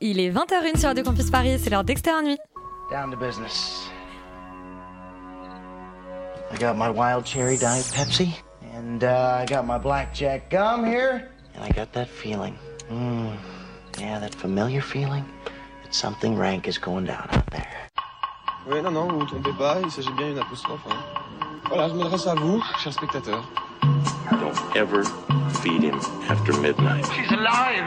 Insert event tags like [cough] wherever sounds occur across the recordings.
Il est 20h01 sur Radio Campus Paris, c'est l'heure d'Extérieur Nuit. Down to business. I got my wild cherry diet Pepsi, and uh, I got my blackjack gum here, and I got that feeling. Mm, yeah, that familiar feeling that something rank is going down out there. Oui, non, non, vous vous trompez pas, il s'agit bien d'une apostrophe. hein. Voilà, je m'adresse à vous, chers spectateurs. Don't ever feed him after midnight. She's! Alive!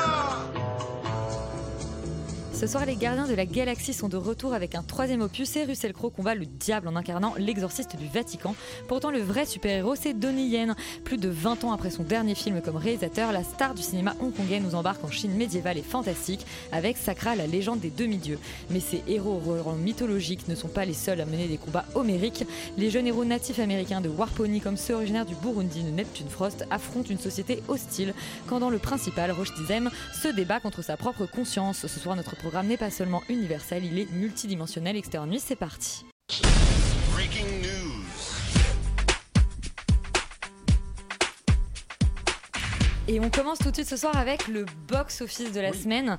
Ce soir, les gardiens de la galaxie sont de retour avec un troisième opus et Russell Crowe combat le diable en incarnant l'exorciste du Vatican. Pourtant, le vrai super-héros, c'est Donnie Yen. Plus de 20 ans après son dernier film comme réalisateur, la star du cinéma hongkongais nous embarque en Chine médiévale et fantastique avec Sakra, la légende des demi-dieux. Mais ces héros au rang mythologique ne sont pas les seuls à mener des combats homériques. Les jeunes héros natifs américains de Warpony, comme ceux originaires du Burundi de Neptune Frost, affrontent une société hostile quand dans le principal, Roche Dizem se débat contre sa propre conscience. Ce soir, notre programme n'est pas seulement universel, il est multidimensionnel. Extérieur nuit, c'est parti. Et on commence tout de suite ce soir avec le box-office de la semaine.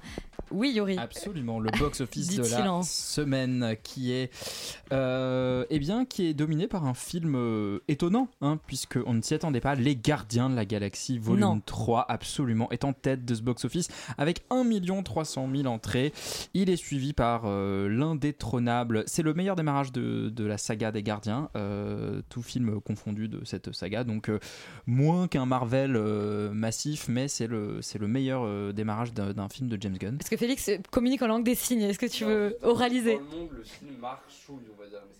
Oui, Yori. Absolument, le box-office de la en- semaine qui est, euh, eh bien, qui est dominé par un film euh, étonnant, hein, puisqu'on ne s'y attendait pas. Les Gardiens de la Galaxie, volume Non. 3, absolument, est en tête de ce box-office avec 1 300 000 entrées. Il est suivi par euh, l'indétrônable. C'est le meilleur démarrage de, de la saga des Gardiens, tout film confondu de cette saga. Donc, moins qu'un Marvel euh, mais c'est le, c'est le meilleur euh, démarrage d'un d'un film de James Gunn. Est-ce que Félix euh, communique en langue des signes Est-ce que tu veux oraliser?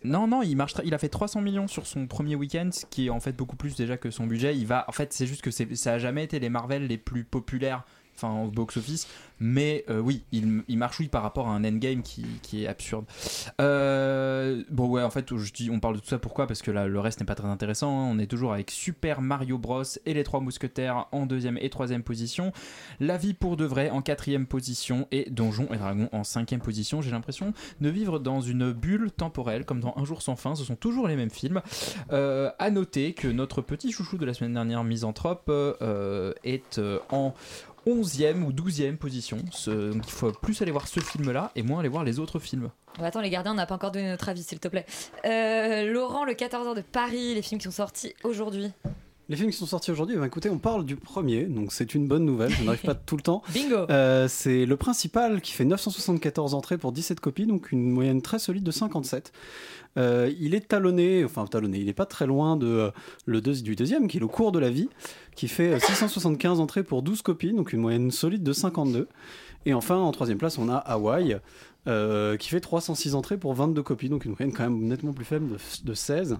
Non, non, il marche. très- Il a fait 300 millions sur son premier week-end, ce qui est en fait beaucoup plus déjà que son budget. Il va, en fait, c'est juste que c'est- ça a jamais été les Marvel les plus populaires, enfin au box-office. Mais euh, oui, il, il marche oui par rapport à un endgame qui, qui est absurde. Euh, bon ouais, en fait, on parle de tout ça pourquoi? Parce que là, le reste n'est pas très intéressant. hein. On est toujours avec Super Mario Bros et les Trois Mousquetaires en deuxième et troisième position. La vie pour de vrai en quatrième position et Donjons et Dragons en cinquième position. J'ai l'impression de vivre dans une bulle temporelle, comme dans Un jour sans fin. Ce sont toujours les mêmes films. Euh, à noter que notre petit chouchou de la semaine dernière, Misanthrope, euh, est en 11e ou 12e position. Ce- donc il faut plus aller voir ce film-là et moins aller voir les autres films. Oh, Attends, les gardiens, on n'a pas encore donné notre avis, s'il te plaît. Euh, Laurent, le 14h de Paris, les films qui sont sortis aujourd'hui. Les films qui sont sortis aujourd'hui, ben, écoutez, on parle du premier, donc c'est une bonne nouvelle, ça n'arrive pas tout le temps. [laughs] Bingo Euh, c'est le principal qui fait 974 entrées pour 17 copies, donc une moyenne très solide de 57. Euh, il est talonné, enfin talonné, il n'est pas très loin de, euh, le deux- du deuxième, qui est le cours de la vie, qui fait euh, 675 entrées pour 12 copies, donc une moyenne solide de 52. Et enfin, en troisième place, on a Hawaï, euh, qui fait 306 entrées pour 22 copies, donc une moyenne quand même nettement plus faible de, de 16.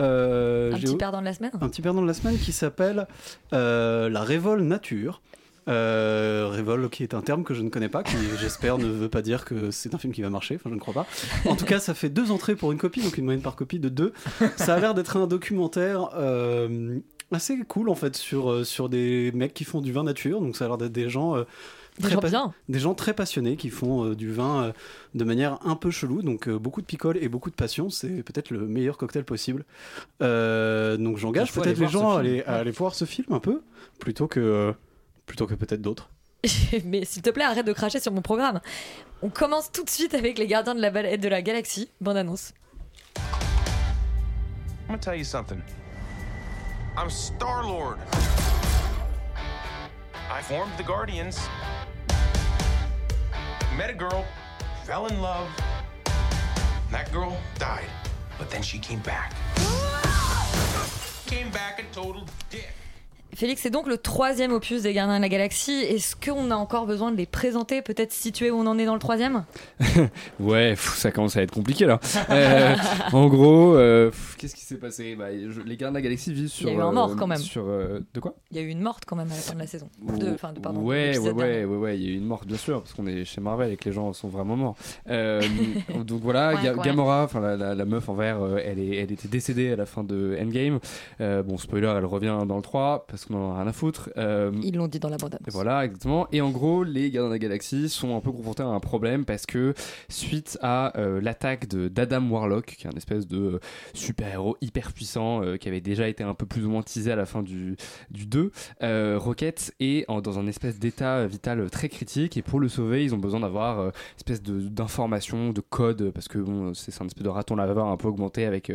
Euh, Un petit perdant de la semaine un petit perdant de la semaine qui s'appelle euh, la révol nature. Euh, révol qui est un terme que je ne connais pas, qui [laughs] j'espère ne veut pas dire que c'est un film qui va marcher, enfin je ne crois pas. En tout cas, ça fait deux entrées pour une copie, donc une moyenne par copie de deux. Ça a l'air d'être un documentaire euh, assez cool en fait sur, euh, sur des mecs qui font du vin nature, donc ça a l'air d'être des gens... euh, Des très gens pa- bien. des gens très passionnés qui font euh, du vin euh, de manière un peu chelou, donc euh, beaucoup de picole et beaucoup de passion, c'est peut-être le meilleur cocktail possible. Euh, donc j'engage peut-être les gens à film. aller, à aller voir ce film un peu, plutôt que, euh, plutôt que peut-être d'autres. [laughs] Mais s'il te plaît, arrête de cracher sur mon programme. On commence tout de suite avec les gardiens de la, de la galaxie. Bande annonce. I'm gonna tell you something. I'm Star Lord. I formed the Guardians. Met a girl, fell in love. That girl died, but then she came back. Came back a total dick. Félix, c'est donc le troisième opus des Gardiens de la Galaxie. Est-ce qu'on a encore besoin de les présenter, peut-être situer où on en est dans le troisième? [laughs] Ouais, ça commence à être compliqué là. Euh, en gros, euh, qu'est-ce qui s'est passé? Bah, je- Les Gardiens de la Galaxie vivent sur. Il y a eu un mort, quand même. Sur, euh, de quoi? Il y a eu une morte quand même à la fin de la saison. De, de, pardon, ouais, ouais, ouais, ouais, ouais, il y a eu une morte, bien sûr, parce qu'on est chez Marvel et que les gens sont vraiment morts. Euh, [laughs] donc voilà, Ouais, Ga- ouais. Gamora, la, la- la meuf en vert, euh, elle, est, elle était décédée à la fin de Endgame. Euh, bon, spoiler, elle revient dans le 3 parce a rien à foutre. Euh, Ils l'ont dit dans la bande et voilà, exactement. Et en gros, les Gardiens de la Galaxie sont un peu confrontés à un problème parce que suite à euh, l'attaque de d'Adam Warlock, qui est un espèce de euh, super-héros hyper puissant euh, qui avait déjà été un peu plus ou moins teasé à la fin du, du 2, euh, Rocket est en- dans un espèce d'état vital très critique et pour le sauver, ils ont besoin d'avoir une espèce de- d'informations, de, code, parce que bon, c'est un espèce de raton laveur un peu augmenté avec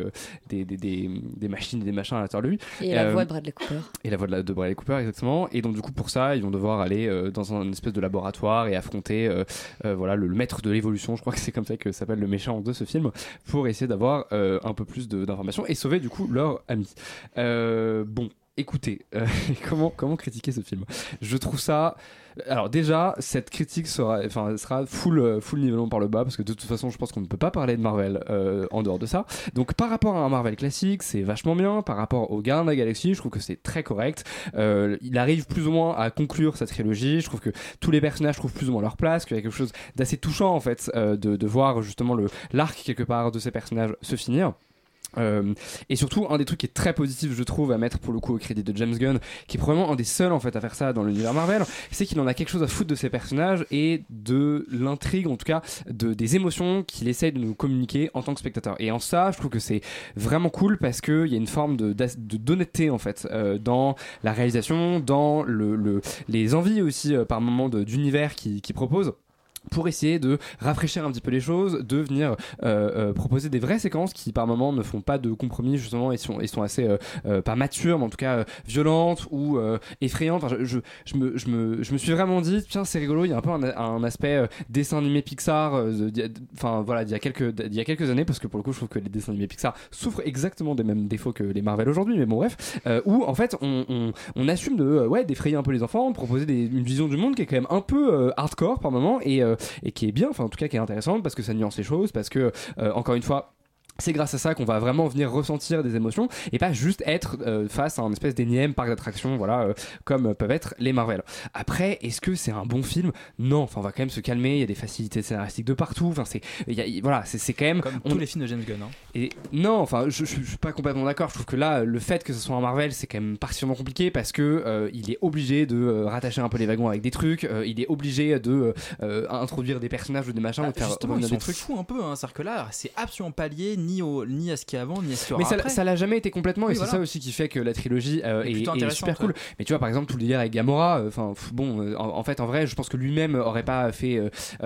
des, des, des, des machines et des machins à l'intérieur de lui. Et la voix de Bradley Cooper. et la voix de, la- de Bradley Cooper, exactement. Et donc, du coup, pour ça, ils vont devoir aller euh, dans un espèce de laboratoire et affronter euh, euh, voilà, le, le maître de l'évolution, je crois que c'est comme ça que s'appelle le méchant de ce film, pour essayer d'avoir un peu plus d'informations et sauver, du coup, leur ami. Bon. Écoutez, euh, [laughs] comment, comment critiquer ce film? Je trouve ça. Alors déjà, cette critique sera, enfin, sera full, euh, full nivellement par le bas parce que de toute façon, je pense qu'on ne peut pas parler de Marvel euh, en dehors de ça. Donc par rapport à un Marvel classique, c'est vachement bien. Par rapport au Gardiens de la Galaxie, je trouve que c'est très correct. Il arrive plus ou moins à conclure sa trilogie. Je trouve que tous les personnages trouvent plus ou moins leur place, qu'il y a quelque chose d'assez touchant en fait de, de voir justement l'arc quelque part de ces personnages se finir. Euh, et surtout, un des trucs qui est très positif, je trouve, à mettre pour le coup au crédit de James Gunn, qui est probablement un des seuls en fait à faire ça dans l'univers Marvel, c'est qu'il en a quelque chose à foutre de ses personnages et de l'intrigue, en tout cas, de, des émotions qu'il essaye de nous communiquer en tant que spectateur. Et en ça, je trouve que c'est vraiment cool parce qu'il y a une forme de d'honnêteté en fait euh, dans la réalisation, dans le, le- les envies aussi euh, par moment d'univers qu'il qu'il propose pour essayer de rafraîchir un petit peu les choses, de venir euh, euh, proposer des vraies séquences qui par moments ne font pas de compromis justement et sont, et sont assez euh, pas matures mais en tout cas violentes ou effrayantes. Enfin, je, je, me, je, me, je me suis vraiment dit tiens c'est rigolo, il y a un peu un, un aspect dessin animé Pixar, enfin voilà d'il y a quelques d'il y a quelques années parce que pour le coup je trouve que les dessins animés Pixar souffrent exactement des mêmes défauts que les Marvel aujourd'hui mais bon bref euh, où en fait on, on, on assume de ouais d'effrayer un peu les enfants, de proposer des- une vision du monde qui est quand même un peu euh, hardcore par moment et et qui est bien, enfin en tout cas qui est intéressante parce que ça nuance les choses, parce que euh, encore une fois. C'est grâce à ça qu'on va vraiment venir ressentir des émotions et pas juste être euh, face à un espèce d'énième parc d'attractions, voilà, euh, comme peuvent être les Marvel. Après, est-ce que c'est un bon film? Non, enfin on va quand même se calmer. Il y a des facilités scénaristiques de partout. Enfin c'est, voilà, c'est c'est quand même Comme on- tous les films de James Gunn. hein. et non, enfin, je, je, je suis pas complètement d'accord. Je trouve que là, le fait que ce soit un Marvel, c'est quand même particulièrement compliqué parce que euh, il est obligé de rattacher un peu les wagons avec des trucs. il est obligé de introduire des personnages ou des machins, Bah, ou de faire justement, ils des sont trucs. fous un peu. Hein. C'est-à-dire que là, c'est absolument pas lié ni, au, ni à ce qu'il y a avant, ni à ce qu'il y aura Mais ça, après. ça l'a jamais été complètement, Oui, et c'est ça aussi qui fait que la trilogie euh, est super cool. ouais. Mais tu vois, par exemple, tout le délire avec Gamora, euh, enfin, bon, euh, en, en fait, en vrai, je pense que lui-même aurait pas fait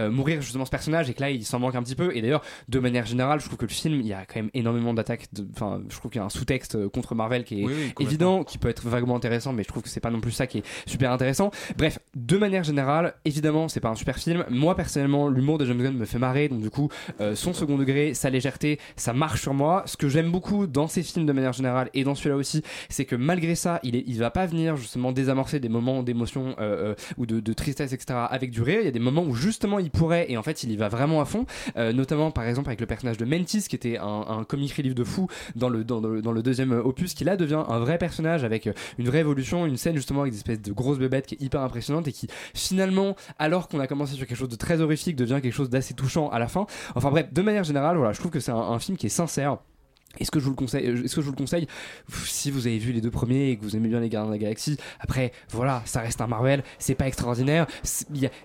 mourir justement ce personnage, et que là, il s'en manque un petit peu. Et d'ailleurs, de manière générale, je trouve que le film, il y a quand même énormément d'attaques. Enfin, je trouve qu'il y a un sous-texte contre Marvel qui est Oui, oui, complètement. évident, qui peut être vaguement intéressant, mais je trouve que c'est pas non plus ça qui est super intéressant. Bref, de manière générale, évidemment, c'est pas un super film. Moi, personnellement, l'humour de James Gunn me fait marrer, donc du coup, son second degré, sa légèreté, ça marche sur moi. Ce que j'aime beaucoup dans ces films de manière générale et dans celui-là aussi, c'est que malgré ça, il, est, il va pas venir justement désamorcer des moments d'émotion euh, euh, ou de, tristesse, etc. avec du rire. Il y a des moments où justement il pourrait, et en fait, il y va vraiment à fond. Euh, notamment, par exemple, avec le personnage de Mantis, qui était un, un comic relief de fou dans le deuxième opus, qui là devient un vrai personnage avec une vraie évolution, une scène justement avec des espèces de grosses bébêtes qui est hyper impressionnante et qui finalement, alors qu'on a commencé sur quelque chose de très horrifique, devient quelque chose d'assez touchant à la fin. Enfin bref, de manière générale, voilà, je trouve que c'est un, un film qui est sincère. Est-ce que je vous le conseille Est-ce que je vous le conseille? Si vous avez vu les deux premiers et que vous aimez bien les Gardiens de la Galaxie, après voilà, ça reste un Marvel, c'est pas extraordinaire.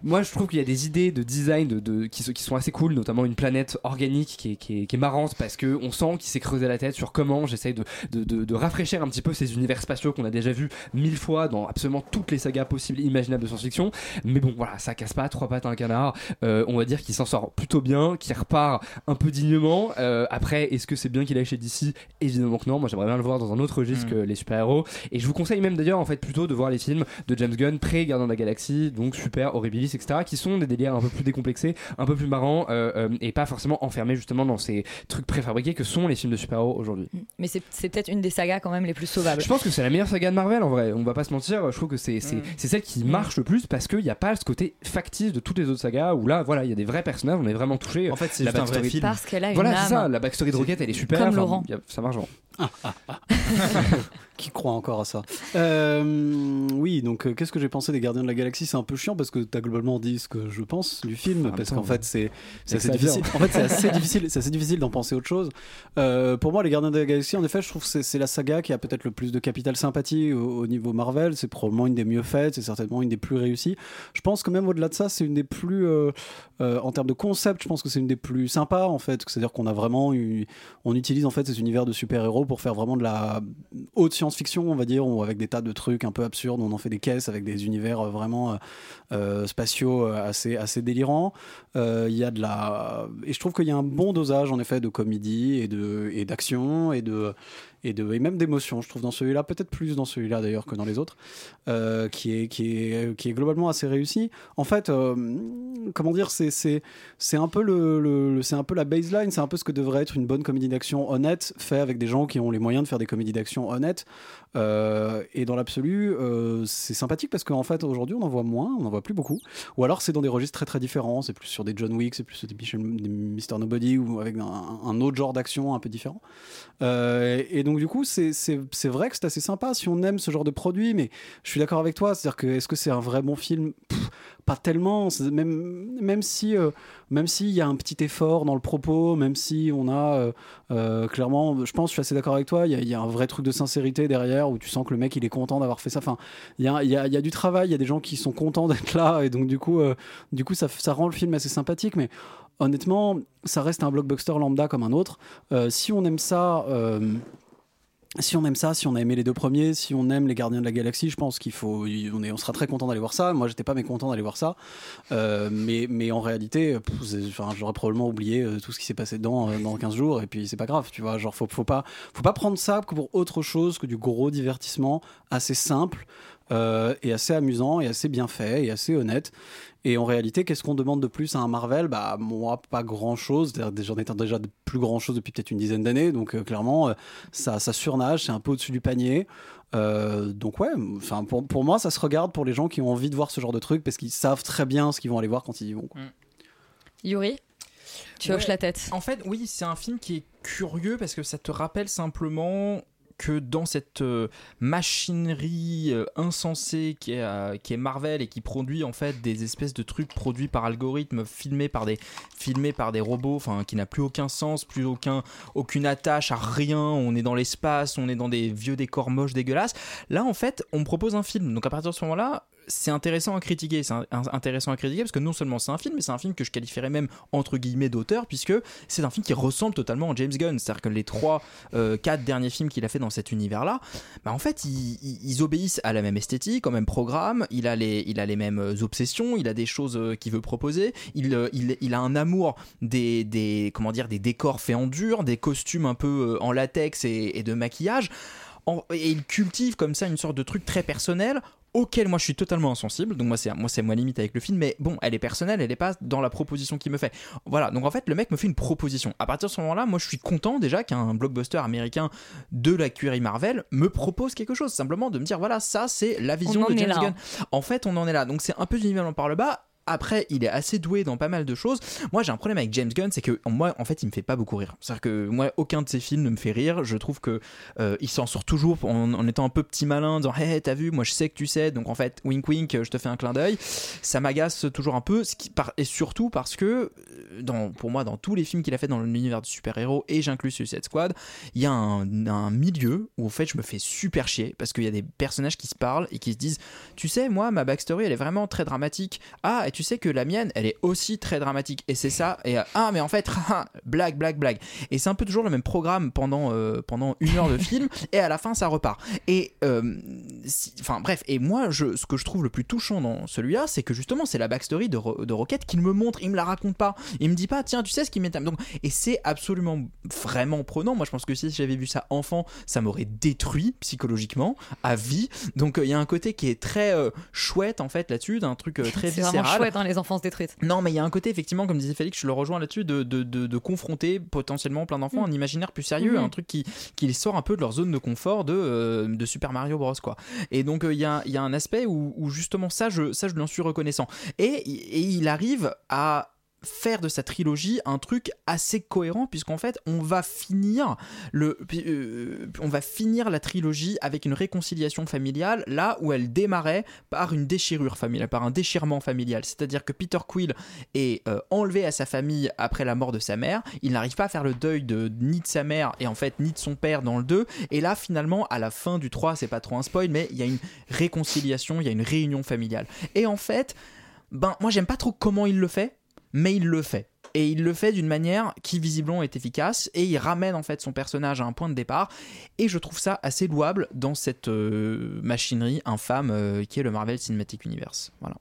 Moi, je trouve qu'il y a des idées de design de, de- qui, sont- assez cool, notamment une planète organique qui est, marrante parce que on sent qu'il s'est creusé la tête sur comment j'essaye de, rafraîchir un petit peu ces univers spatiaux qu'on a déjà vus mille fois dans absolument toutes les sagas possibles et imaginables de science-fiction. Mais bon, voilà, ça casse pas trois pattes à un canard. Euh, on va dire qu'il s'en sort plutôt bien, qu'il repart un peu dignement. Euh, après, est-ce que c'est bien qu'il aille chez DC Évidemment que non. Moi, j'aimerais bien le voir dans un autre registre Mm. que les super-héros. Et je vous conseille même d'ailleurs, en fait, plutôt de voir les films de James Gunn pré-Gardien de la Galaxie, donc Super, Horribilis, etc., qui sont des délires un peu plus décomplexés, un peu plus marrants, euh, euh, et pas forcément enfermés justement dans ces trucs préfabriqués que sont les films de super-héros aujourd'hui. Mais c'est c'est peut-être une des sagas quand même les plus sauvables. Je pense que c'est la meilleure saga de Marvel en vrai, on va pas se mentir, je trouve que c'est c'est Mm. c'est celle qui marche le plus parce qu'il n'y a pas ce côté factice de toutes les autres sagas où là voilà il y a des vrais personnages, on est vraiment touché. En fait, c'est un vrai backstory- film. Parce qu'elle a une Voilà, âme. c'est ça, la backstory de Rocket elle est super. Comme Laurent. ça marche vraiment. [laughs] Qui croit encore à ça Euh, Oui, donc euh, qu'est-ce que j'ai pensé des Gardiens de la Galaxie? C'est un peu chiant parce que tu as globalement dit ce que je pense du film, parce qu'en fait c'est assez difficile. En fait, c'est assez [laughs] difficile, c'est assez difficile d'en penser autre chose. Euh, pour moi, les Gardiens de la Galaxie, en effet, je trouve que c'est- la saga qui a peut-être le plus de capital sympathie au, au niveau Marvel. C'est probablement une des mieux faites, c'est certainement une des plus réussies. Je pense que même au-delà de ça, c'est une des plus, en termes de concept, je pense que c'est une des plus sympas en fait. C'est-à-dire qu'on a vraiment, eu, on utilise en fait ces univers de super-héros pour faire vraiment de la haute science-fiction, on va dire, avec des tas de trucs un peu absurdes. On en fait des caisses avec des univers euh, vraiment euh, euh, spatiaux assez, assez délirants. Il y a de la. Et je trouve qu'il y a un bon dosage, en effet, de comédie et de et d'action et de. Et, de, et même d'émotion, je trouve dans celui-là, peut-être plus dans celui-là d'ailleurs que dans les autres, euh, qui, est, qui, est, qui est globalement assez réussi. En fait, euh, comment dire, c'est, c'est, c'est un peu le, le- c'est un peu la baseline, c'est un peu ce que devrait être une bonne comédie d'action honnête, fait avec des gens qui ont les moyens de faire des comédies d'action honnêtes. Euh, et dans l'absolu, euh, c'est sympathique parce qu'en fait aujourd'hui on en voit moins, on en voit plus beaucoup. Ou alors c'est dans des registres très très différents, c'est plus sur des John Wick, c'est plus sur des, des Mr Nobody ou avec un, autre genre d'action un peu différent. Euh, et donc du coup c'est, vrai que c'est assez sympa si on aime ce genre de produit, mais je suis d'accord avec toi, c'est-à-dire que est-ce que c'est un vrai bon film? Pas tellement, même, même si euh, même s'il y a un petit effort dans le propos, même si on a euh, euh, clairement, je pense, je suis assez d'accord avec toi, il y, a- un vrai truc de sincérité derrière où tu sens que le mec il est content d'avoir fait ça. Enfin, il y a, y y a du travail, il y a des gens qui sont contents d'être là et donc du coup, euh, du coup ça, ça rend le film assez sympathique, mais honnêtement, ça reste un blockbuster lambda comme un autre. Si on aime ça. Si on aime ça, si on a aimé les deux premiers, si on aime les Gardiens de la Galaxie, je pense qu'il faut, on, est, on sera très content d'aller voir ça. Moi, j'étais pas mécontent d'aller voir ça, Euh, mais, mais en réalité, enfin, j'aurais probablement oublié euh, tout ce qui s'est passé dedans euh, dans 15 jours, et puis c'est pas grave, tu vois. Genre, faut, pas, faut pas prendre ça pour autre chose que du gros divertissement assez simple et assez amusant et assez bien fait et assez honnête. Et en réalité, qu'est-ce qu'on demande de plus à un Marvel? Bah moi, pas grand-chose. J'en étais déjà de plus grand-chose depuis peut-être une dizaine d'années, donc euh, clairement, euh, ça, ça surnage, c'est un peu au-dessus du panier. Euh, donc ouais, enfin pour, pour moi, ça se regarde pour les gens qui ont envie de voir ce genre de truc parce qu'ils savent très bien ce qu'ils vont aller voir quand ils y vont. quoi. Yuri Tu Ouais. hoches la tête. En fait, oui, c'est un film qui est curieux parce que ça te rappelle simplement que dans cette euh, machinerie euh, insensée qui est, euh, qui est Marvel et qui produit en fait des espèces de trucs produits par algorithme, filmés par des, robots, enfin qui n'a plus aucun sens, plus aucun, aucune attache à rien, on est dans l'espace, on est dans des vieux décors moches dégueulasses. Là en fait, on propose un film. Donc à partir de ce moment-là, c'est intéressant à critiquer. C'est intéressant à critiquer parce que non seulement c'est un film, mais c'est un film que je qualifierais même entre guillemets d'auteur, puisque c'est un film qui ressemble totalement à James Gunn. C'est-à-dire que les trois, euh, quatre derniers films qu'il a fait dans cet univers-là, bah en fait, ils, obéissent à la même esthétique, au même programme. Il a les, il a les mêmes euh, obsessions, il a des choses euh, qu'il veut proposer. Il, euh, il, il a un amour des, des, comment dire, des décors faits en dur, des costumes un peu en latex et, de maquillage. Et il cultive comme ça une sorte de truc très personnel auquel moi je suis totalement insensible. Donc moi c'est moi c'est ma limite avec le film. Mais bon elle est personnelle elle est pas dans la proposition qu'il me fait. Voilà. Donc en fait le mec me fait une proposition. À partir de ce moment là moi je suis content déjà qu'un blockbuster américain de la curie Marvel me propose quelque chose. Simplement de me dire voilà ça c'est la vision de James Gunn. En fait on en est là. Donc c'est un peu du nivellement par le bas après, il est assez doué dans pas mal de choses. Moi, j'ai un problème avec James Gunn, c'est que moi, en fait, il me fait pas beaucoup rire. C'est-à-dire que moi, aucun de ses films ne me fait rire. Je trouve que euh, il s'en sort toujours en, étant un peu petit malin, en disant Hey, t'as vu, moi je sais que tu sais, donc en fait, wink wink, je te fais un clin d'œil. Ça m'agace toujours un peu, et surtout parce que, euh, pour moi, dans tous les films qu'il a fait dans l'univers du super-héros, et j'inclus Suicide Squad, il y a un, un milieu où en fait je me fais super chier parce qu'il y a des personnages qui se parlent et qui se disent Tu sais, moi, ma backstory elle est vraiment très dramatique. Ah, et tu tu sais que la mienne, elle est aussi très dramatique. Et c'est ça. Et euh, ah, mais en fait, [laughs] blague, blague, blague. Et c'est un peu toujours le même programme pendant, euh, pendant une heure de [laughs] film. et à la fin, ça repart. Et euh, si- enfin bref. Et moi, je, ce que je trouve le plus touchant dans celui-là, c'est que justement, c'est la backstory de, Ro- de Rocket qu'il me montre. Il me la raconte pas. Il me dit pas, tiens, tu sais ce qui m'est. Donc, et c'est absolument vraiment prenant. Moi, je pense que si j'avais vu ça enfant, ça m'aurait détruit psychologiquement à vie. Donc, il y a un côté qui est très chouette en fait là-dessus, d'un truc [laughs] très viscéral. Chouette, hein, les enfances détruites. Non, mais il y a un côté, effectivement, comme disait Félix, je le rejoins là-dessus, de, de, de, de confronter potentiellement plein d'enfants à un imaginaire plus sérieux, Mhm. un truc qui, qui les sort un peu de leur zone de confort de, euh, de Super Mario Bros. Quoi. Et donc, euh, il y, a, il y a un aspect où, où justement, ça je, ça, je lui en suis reconnaissant. Et, et il arrive à faire de sa trilogie un truc assez cohérent puisqu'en fait on va finir le euh, on va finir la trilogie avec une réconciliation familiale là où elle démarrait par une déchirure familiale par un déchirement familial. C'est-à-dire que Peter Quill est euh, enlevé à sa famille après la mort de sa mère. Il n'arrive pas à faire le deuil de ni de sa mère et en fait ni de son père dans le 2 et là finalement à la fin du 3 c'est pas trop un spoil mais il y a une réconciliation il y a une réunion familiale. Et en fait ben moi j'aime pas trop comment il le fait mais il le fait. Et il le fait d'une manière qui visiblement est efficace et il ramène en fait son personnage à un point de départ et je trouve ça assez louable dans cette euh, machinerie infâme euh, qui est le Marvel Cinematic Universe. Voilà.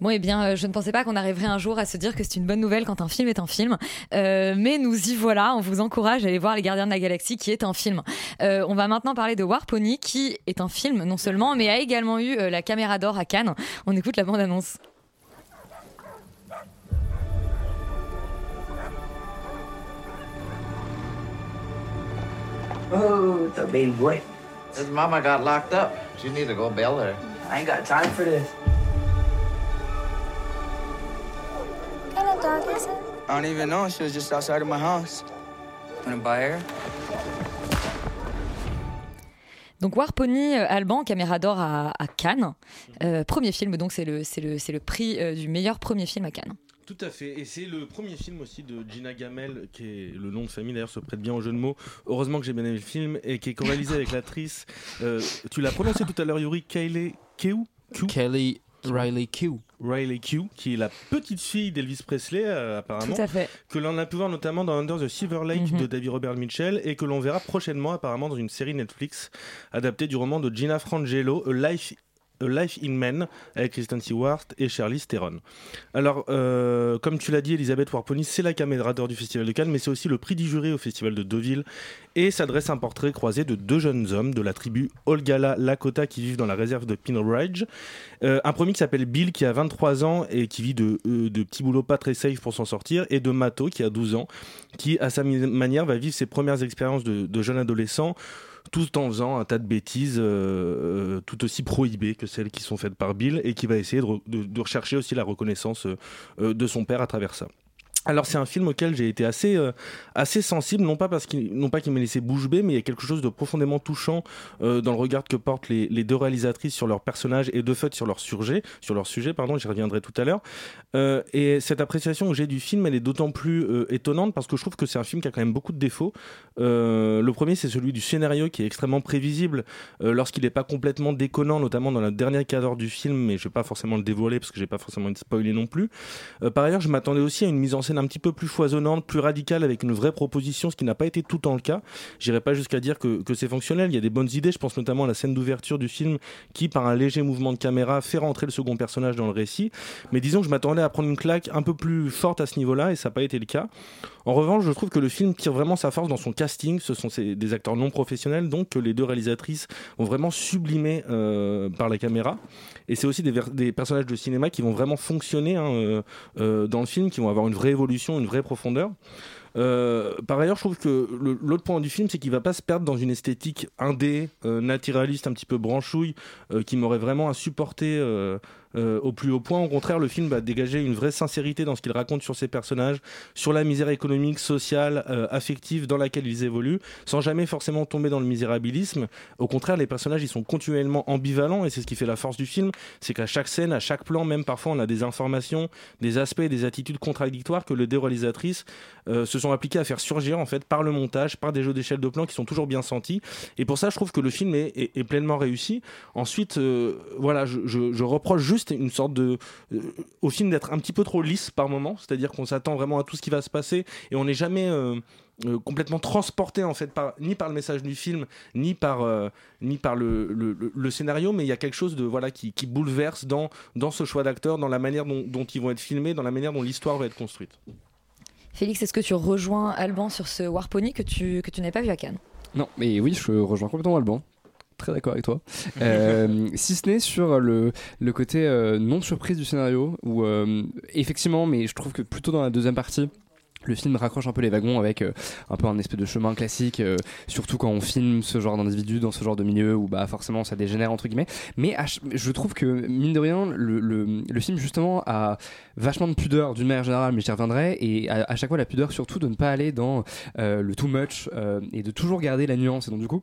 Bon, eh bien, euh, je ne pensais pas qu'on arriverait un jour à se dire que c'est une bonne nouvelle quand un film est un film. Mais nous y voilà. On vous encourage à aller voir Les Gardiens de la Galaxie, qui est un film. On va maintenant parler de War Pony, qui est un film, non seulement, mais a également eu la caméra d'or à Cannes. On écoute la bande-annonce. Oh, a big boy. His mama got locked up. She need to go bail her. I ain't got time for this. What kind of dog is it? I don't even know. She was just outside of my house. Wanna buy her? Donc War Pony euh, Alban, caméra d'or à, à Cannes. Euh, premier film, donc c'est le, c'est le, c'est le prix euh, du meilleur premier film à Cannes. Tout à fait, et c'est le premier film aussi de Gina Gamel, qui est le nom de famille d'ailleurs se prête bien au jeu de mots. Heureusement que j'ai bien aimé le film et qui est co-réalisé avec l'actrice. euh, tu l'as prononcé tout à l'heure, Yuri, Kayleigh Kew Kelly Riley Q. Riley Q, qui est la petite fille d'Elvis Presley, euh, apparemment. Tout à fait. Que l'on a pu voir notamment dans Under the Silver Lake Mhm. de David Robert Mitchell et que l'on verra prochainement, apparemment, dans une série Netflix adaptée du roman de Gina Frangelo, A Life. Life in Men avec Kristen Stewart et Charlize Theron. Alors, euh, comme tu l'as dit, Elisabeth Warpony, c'est la caméra d'or du Festival de Cannes, mais c'est aussi le prix du jury au Festival de Deauville et s'adresse un portrait croisé de deux jeunes hommes de la tribu Olgala Lakota qui vivent dans la réserve de Pine Ridge. Euh, un premier qui s'appelle Bill qui a 23 ans et qui vit de, euh, de petits boulots pas très safe pour s'en sortir et de Mato qui a 12 ans qui à sa manière va vivre ses premières expériences de, de jeune adolescent tout en faisant un tas de bêtises euh, euh, tout aussi prohibées que celles qui sont faites par Bill et qui va essayer de, re- de- de rechercher aussi la reconnaissance euh, de son père à travers ça. Alors c'est un film auquel j'ai été assez, euh, assez sensible, non pas parce qu'il non pas qu'il m'a laissé bouche bée, mais il y a quelque chose de profondément touchant euh, dans le regard que portent les, deux réalisatrices sur leurs personnages et de fait sur leur sujet, sur leur sujet, pardon, j'y reviendrai tout à l'heure. Euh, et cette appréciation que j'ai du film, elle est d'autant plus étonnante parce que je trouve que c'est un film qui a quand même beaucoup de défauts. Le premier, c'est celui du scénario qui est extrêmement prévisible lorsqu'il n'est pas complètement déconnant, notamment dans la dernière quart d'heure du film, mais je vais pas forcément le dévoiler parce que j'ai pas forcément de spoiler non plus. Par ailleurs, je m'attendais aussi à une mise en scène un petit peu plus foisonnante, plus radicale, avec une vraie proposition, ce qui n'a pas été tout en le cas. J'irai pas jusqu'à dire que, c'est fonctionnel. Il y a des bonnes idées. Je pense notamment à la scène d'ouverture du film qui, par un léger mouvement de caméra, fait rentrer le second personnage dans le récit. Mais disons que je m'attendais à prendre une claque un peu plus forte à ce niveau-là et ça n'a pas été le cas. En revanche, je trouve que le film tire vraiment sa force dans son casting. Ce sont des acteurs non professionnels, donc que les deux réalisatrices ont vraiment sublimé euh, par la caméra. Et c'est aussi des personnages de cinéma qui vont vraiment fonctionner hein, euh, euh, dans le film, qui vont avoir une vraie une vraie profondeur. Euh, par ailleurs, je trouve que l'autre point du film, c'est qu'il va pas se perdre dans une esthétique indé, euh, naturaliste, un petit peu branchouille, euh, qui m'aurait vraiment insupporté euh, euh, au plus haut point. Au contraire, le film va dégager une vraie sincérité dans ce qu'il raconte sur ses personnages, sur la misère économique, sociale, euh, affective dans laquelle ils évoluent, sans jamais forcément tomber dans le misérabilisme. Au contraire, les personnages, ils sont continuellement ambivalents, et c'est ce qui fait la force du film, c'est qu'à chaque scène, à chaque plan, même parfois, on a des informations, des aspects, des attitudes contradictoires que les deux réalisatrices euh, se sont appliquées à faire surgir en fait par le montage, par des jeux d'échelle de plan qui sont toujours bien sentis. Et pour ça, je trouve que le film est, pleinement réussi. Ensuite, voilà, je- je reproche juste juste une sorte de. euh, au film d'être un petit peu trop lisse par moment, c'est-à-dire qu'on s'attend vraiment à tout ce qui va se passer et on n'est jamais. euh, euh, complètement transporté en fait par, ni par le message du film ni par euh, ni par le, le, le- le scénario mais il y a quelque chose de voilà qui, qui bouleverse dans dans ce choix d'acteurs dans la manière dont, dont ils vont être filmés dans la manière dont l'histoire va être construite Félix, est-ce que tu rejoins Alban sur ce Warpony que tu, que tu n'avais pas vu à Cannes? Non, mais oui, je rejoins complètement Alban. Très d'accord avec toi. [laughs] Euh, si ce n'est sur le, le côté euh, non surprise du scénario, où euh, effectivement, mais je trouve que plutôt dans la deuxième partie, le film raccroche un peu les wagons avec euh, un peu un espèce de chemin classique, euh, surtout quand on filme ce genre d'individu dans ce genre de milieu où bah forcément ça dégénère entre guillemets. Mais je trouve que mine de rien, le, le, le film justement a vachement de pudeur d'une manière générale, mais j'y reviendrai. Et à, à chaque fois la pudeur surtout de ne pas aller dans euh, le too much et de toujours garder la nuance. Et donc du coup.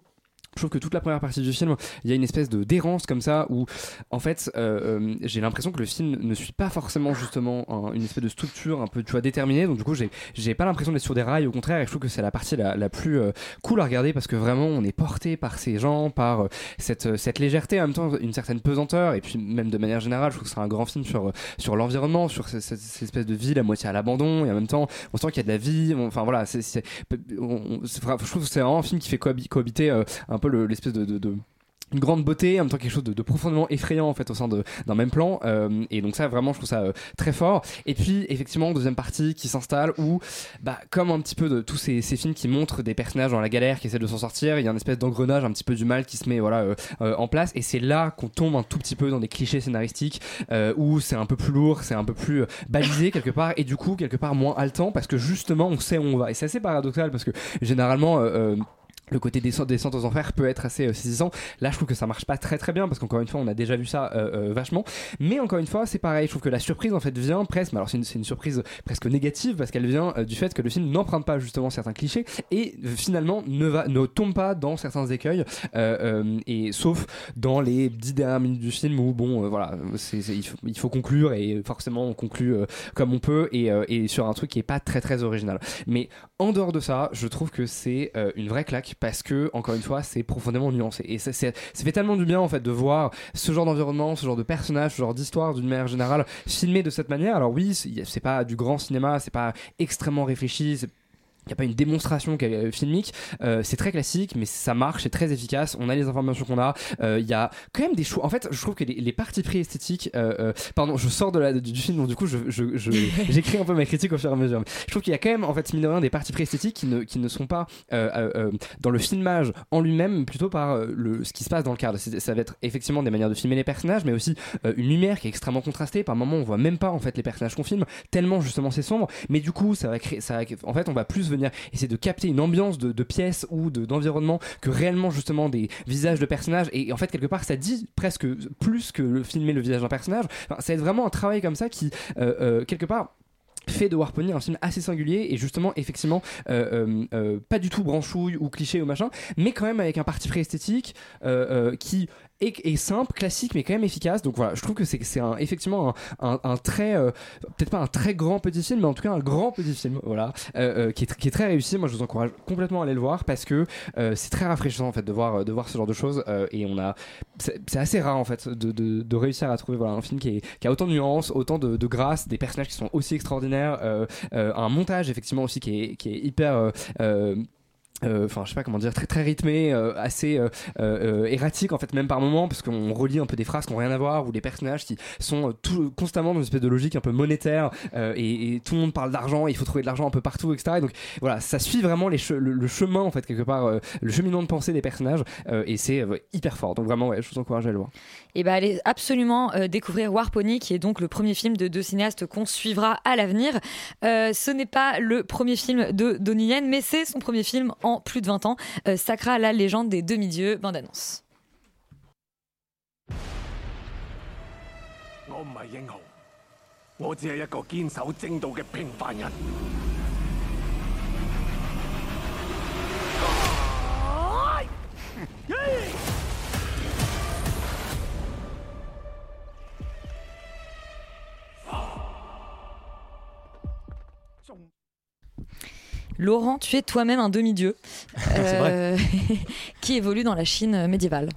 Je trouve que toute la première partie du film, il y a une espèce de d'errance comme ça où, en fait, euh, euh, j'ai l'impression que le film ne suit pas forcément justement un- une espèce de structure un peu, tu vois, déterminée. Donc du coup, j'ai pas l'impression d'être sur des rails. Au contraire, et je trouve que c'est la partie la, plus euh, cool à regarder parce que vraiment, on est porté par ces gens, par cette légèreté, en même temps une certaine pesanteur. Et puis même de manière générale, je trouve que c'est un grand film sur l'environnement, sur cette, espèce de ville à moitié à l'abandon. Et en même temps, on sent qu'il y a de la vie. Enfin voilà, je trouve que c'est un film qui fait cohabi- cohabiter un peu le- l'espèce de, de- une grande beauté, en même temps quelque chose de, profondément effrayant en fait au sein d'un même plan. Euh, et donc ça vraiment je trouve ça euh, très fort. Et puis effectivement deuxième partie qui s'installe où bah comme un petit peu de tous ces, films qui montrent des personnages dans la galère qui essaient de s'en sortir, il y a une espèce d'engrenage un petit peu du mal qui se met voilà euh, en place. Et c'est là qu'on tombe un tout petit peu dans des clichés scénaristiques où c'est un peu plus lourd, c'est un peu plus balisé quelque part et du coup quelque part moins haletant parce que justement on sait où on va. Et c'est assez paradoxal parce que généralement le côté descente, descente aux enfers peut être assez euh, saisissant. Là, je trouve que ça marche pas très très bien parce qu'encore une fois, on a déjà vu ça euh, euh, vachement. Mais encore une fois, c'est pareil. Je trouve que la surprise en fait vient presque. Mais alors, c'est une, surprise presque négative parce qu'elle vient du fait que le film n'emprunte pas justement certains clichés et finalement ne va tombe pas dans certains écueils. et sauf dans les dix dernières minutes du film où bon, voilà, il, faut, conclure et forcément on conclut comme on peut et, sur un truc qui est pas très très original. Mais en dehors de ça, je trouve que c'est une vraie claque parce que, encore une fois, c'est profondément nuancé. Et ça, fait tellement du bien en fait de voir ce genre d'environnement, ce genre de personnage, ce genre d'histoire d'une manière générale filmé de cette manière. Alors oui, c'est pas du grand cinéma, c'est pas extrêmement réfléchi, il n'y a pas une démonstration est filmique, Euh, c'est très classique, mais ça marche, c'est très efficace. On a les informations qu'on a. Euh, Il y a quand même des choix. En fait, je trouve que les, les parties pris esthétiques. euh, euh, pardon, je sors de la, du film, donc du coup, je, je- je- [laughs] j'écris un peu ma critique au fur et à mesure. Je trouve qu'il y a quand même, en fait, mine de rien, des parties pris esthétiques qui ne, qui ne sont pas euh, euh, euh, dans le filmage en lui-même, plutôt par euh, le, ce qui se passe dans le cadre. Ça va être effectivement des manières de filmer les personnages, mais aussi euh, une lumière qui est extrêmement contrastée. Par moments, on voit même pas en fait les personnages qu'on filme, tellement justement c'est sombre. Mais du coup, ça va créer, ça va- en fait, on va plus venir essayer de capter une ambiance de, pièce ou de- d'environnement que réellement justement des visages de personnages. Et, en fait, quelque part, ça dit presque plus que le filmer le visage d'un personnage. Ça va vraiment un travail comme ça qui, euh, euh, quelque part, fait de Warpony un film assez singulier et justement effectivement euh, pas du tout branchouille ou cliché ou machin mais quand même avec un parti pris esthétique qui est simple classique mais quand même efficace. Donc voilà je trouve que c'est un, effectivement un, un, très euh, peut-être pas un très grand petit film mais en tout cas un grand petit film voilà euh, euh, qui, est, qui est très réussi. Moi je vous encourage complètement à aller le voir parce que c'est très rafraîchissant en fait de voir de voir ce genre de choses et on a c'est assez rare en fait de, de, réussir à trouver voilà un film qui, a autant de nuances autant de, de grâce des personnages qui sont aussi extraordinaires un montage effectivement aussi qui est, qui est hyper euh, euh, euh, enfin je sais pas comment dire très très rythmé euh, assez euh, euh, euh, erratique en fait même par moment parce qu'on relie un peu des phrases qui n'ont rien à voir ou des personnages qui sont tout, constamment dans une espèce de logique un peu monétaire et, et tout le monde parle d'argent il faut trouver de l'argent un peu partout etc et donc voilà ça suit vraiment le, le chemin en fait quelque part le cheminement de pensée des personnages et c'est hyper fort. Donc vraiment ouais, je vous encourage à le voir Et bah allez absolument euh, découvrir Warpony, qui est donc le premier film de deux cinéastes qu'on suivra à l'avenir. Euh, ce n'est pas le premier film de Donnie Yen, mais c'est son premier film en plus de 20 ans. Euh, Sacra, la légende des demi-dieux, bande annonce. Laurent, tu es toi-même un demi-dieu [laughs] euh, [laughs] qui évolue dans la Chine médiévale.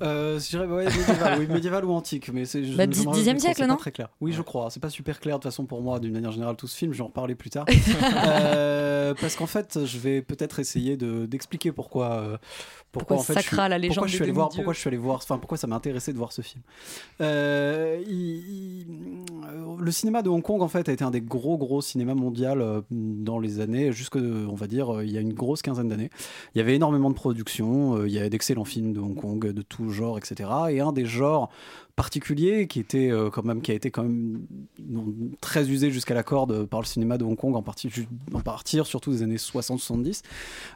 Euh, je dirais ouais, médiéval, oui, médiéval ou antique, mais c'est Bah, je me dix- rends dixième compte que siècle, c'est non pas très clair. Oui, je crois. C'est pas super clair de toute façon pour moi d'une manière générale tout ce film. Je vais en reparler plus tard. [laughs] Euh, parce qu'en fait, je vais peut-être essayer de d'expliquer pourquoi. euh, Pourquoi en fait, je suis- Sacra, la légende pourquoi je suis allé voir, pourquoi je suis allé voir, enfin pourquoi ça m'a intéressé de voir ce film. Il- il- le cinéma de Hong Kong en fait a été un des gros gros cinémas mondial dans les années on va dire euh, il y a une grosse quinzaine d'années. Il y avait énormément de productions, euh, il y avait d'excellents films de Hong Kong de tout genre etc. Et un des genres particuliers qui était euh, quand même qui a été quand même très usé jusqu'à la corde par le cinéma de Hong Kong en partie en partir surtout des années 60-70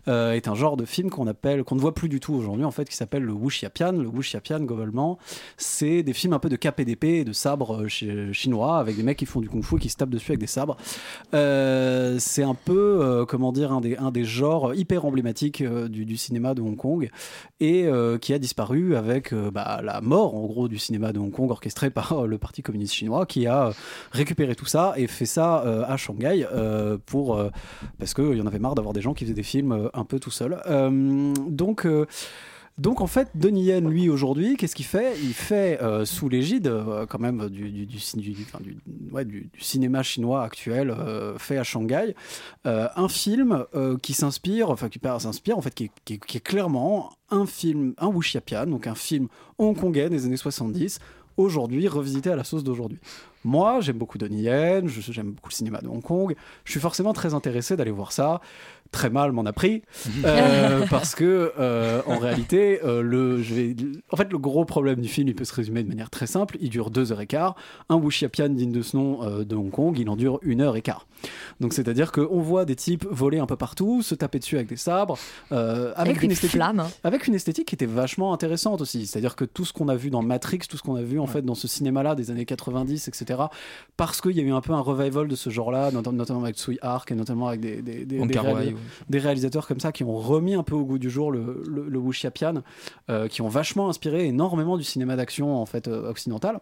euh, est un genre de film qu'on appelle qu'on ne voit plus du tout aujourd'hui en fait qui s'appelle le wuxiapian. Le wuxiapian globalement c'est des films un peu de cap et d'épée et de sabres euh, chi- chinois avec des mecs qui font du kung-fu et qui se tapent dessus avec des sabres. Euh, c'est un peu comment dire un des, un des genres hyper emblématiques du, cinéma de Hong Kong et qui a disparu avec bah, la mort en gros du cinéma de Hong Kong orchestré par euh, le parti communiste chinois qui a euh, récupéré tout ça et fait ça euh, à Shanghai pour parce qu'il y en avait marre d'avoir des gens qui faisaient des films un peu tout seuls. Donc donc en fait, Donnie Yen, lui, aujourd'hui, qu'est-ce qu'il fait? Il fait, euh, sous l'égide euh, quand même du, cinéma chinois actuel euh, fait à Shanghai, un film qui s'inspire, enfin qui s'inspire, en fait, qui est, qui est- qui est clairement un film, un wuxiapian, donc un film hongkongais des années 70, aujourd'hui revisité à la sauce d'aujourd'hui. Moi, j'aime beaucoup Donnie Yen, j'aime beaucoup le cinéma de Hong Kong, je suis forcément très intéressé d'aller voir ça. Très mal m'en a pris euh, [laughs] parce que euh, en réalité, euh, le, je vais, en fait, le gros problème du film, il peut se résumer de manière très simple. Il dure deux heures et quart. Un wuxiapian digne de ce nom de Hong Kong, il en dure une heure et quart. Donc c'est-à-dire qu'on voit des types voler un peu partout, se taper dessus avec des sabres, avec, Avec une des esthétique, flammes. avec une esthétique qui était vachement intéressante aussi. C'est-à-dire que tout ce qu'on a vu dans Matrix, tout ce qu'on a vu en fait dans ce cinéma-là des années 90, etc. Parce qu'il y a eu un peu un revival de ce genre-là, not- notamment avec Tsui Hark et notamment avec des, des, des, Wong des Kar-wai, réalis- ouais. des réalisateurs comme ça qui ont remis un peu au goût du jour le, le, le wuxiapian, euh, qui ont vachement inspiré énormément du cinéma d'action en fait euh, occidental.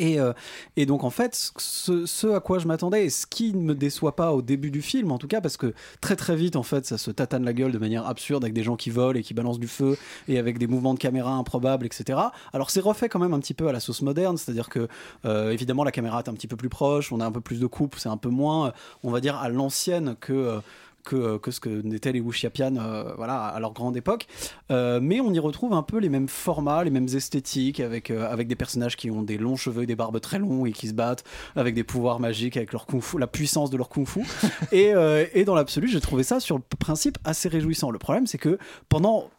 Et, euh, et donc en fait, ce, à quoi je m'attendais, et ce qui ne me déçoit pas au début du film en tout cas, parce que très très vite en fait ça se tatane la gueule de manière absurde avec des gens qui volent et qui balancent du feu et avec des mouvements de caméra improbables, etc. Alors c'est refait quand même un petit peu à la sauce moderne, c'est-à-dire que euh, évidemment la caméra est un petit peu plus proche, on a un peu plus de coupe, c'est un peu moins, euh, on va dire, à l'ancienne que... que, que ce que n'étaient les Wuxiapian euh, voilà, à leur grande époque. Euh, mais on y retrouve un peu les mêmes formats, les mêmes esthétiques, avec, euh, avec des personnages qui ont des longs cheveux et des barbes très longs et qui se battent, avec des pouvoirs magiques, avec leur kung fu, la puissance de leur kung fu. [laughs] et, euh, et dans l'absolu, j'ai trouvé ça sur le principe assez réjouissant. Le problème, c'est que pendant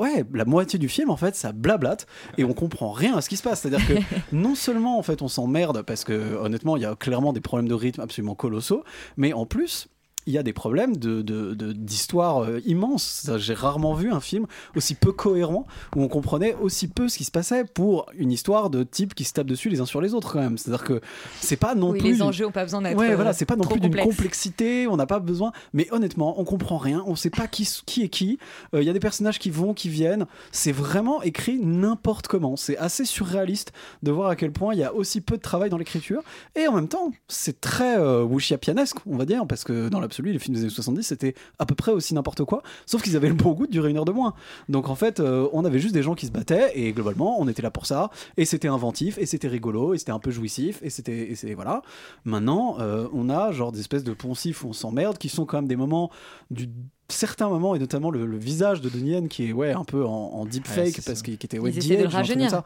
ouais, la moitié du film, en fait, ça blablate et on comprend rien à ce qui se passe. C'est-à-dire que [laughs] non seulement, en fait, on s'emmerde parce que, honnêtement, il y a clairement des problèmes de rythme absolument colossaux, mais en plus, il y a des problèmes de, de- de- d'histoire euh, immenses. Ça, J'ai rarement vu un film aussi peu cohérent où on comprenait aussi peu ce qui se passait pour une histoire de type qui se tapent dessus les uns sur les autres quand même. C'est-à-dire que c'est pas non Oui, plus les enjeux n'ont pas besoin d'être. Ouais, euh, voilà, c'est pas non plus d'une complexité, on n'a pas besoin. Mais honnêtement, on comprend rien, on sait pas qui, qui est qui. Euh, Il y a des personnages qui vont, qui viennent. C'est vraiment écrit n'importe comment. C'est assez surréaliste de voir à quel point il y a aussi peu de travail dans l'écriture. Et en même temps, c'est très euh, wuxiapianesque, on va dire, parce que dans l'absolu, les films des années 70, c'était à peu près aussi n'importe quoi, sauf qu'ils avaient le bon goût de durer une heure de moins. Donc en fait, euh, on avait juste des gens qui se battaient, et globalement, on était là pour ça, et c'était inventif, et c'était rigolo, et c'était un peu jouissif, et c'était, voilà. Maintenant, euh, on a genre des espèces de poncifs où on s'emmerde, qui sont quand même des moments du certains moments et notamment le, le visage de Donnie Yen qui est ouais un peu en, en deepfake Ouais, parce qu'il qui était ouais, de rajeunir. ça,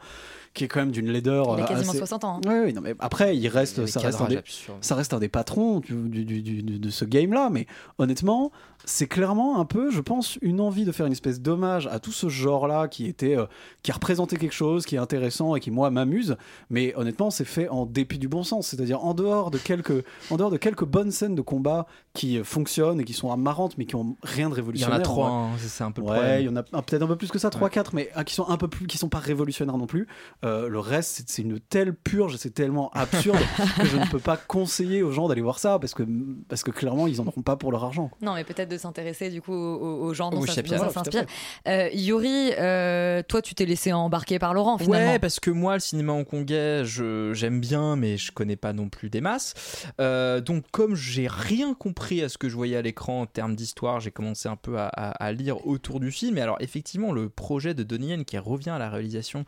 qui est quand même d'une laideur Il a euh, quasiment assez- 60 ans. hein. Ouais, ouais, non, mais après, il reste, Il ça reste, un des, ça reste un des patrons du- du- du- du- du- de ce game-là. Mais honnêtement, c'est clairement un peu, je pense, une envie de faire une espèce d'hommage à tout ce genre-là qui était, euh, qui représentait quelque chose, qui est intéressant et qui moi m'amuse. Mais honnêtement, c'est fait en dépit du bon sens, c'est-à-dire en dehors de quelques, en dehors de quelques bonnes scènes de combat qui euh, fonctionnent et qui sont marrantes, mais qui ont rien de Il y en révolutionnaire. a trois, hein, c'est un peu le Ouais, problème. il y en a peut-être un peu plus que ça, 3-4, mais ah, qui sont un peu plus, qui sont pas révolutionnaires non plus. Euh, le reste, c'est- une telle purge, c'est tellement absurde [laughs] que je ne peux pas conseiller aux gens d'aller voir ça parce que, parce que clairement, ils en auront pas pour leur argent. quoi. Non, mais peut-être de s'intéresser du coup aux, aux gens dont Au ça, dont s'inspire. Euh, Yuri, euh, toi, tu t'es laissé embarquer par Laurent finalement. Ouais, parce que moi, le cinéma hongkongais, je- j'aime bien, mais je connais pas non plus des masses. Euh, donc, comme j'ai rien compris à ce que je voyais à l'écran en termes d'histoire, j'ai commencé un peu à, lire autour du film. Et alors, effectivement, le projet de Donnie Yen qui revient à la réalisation,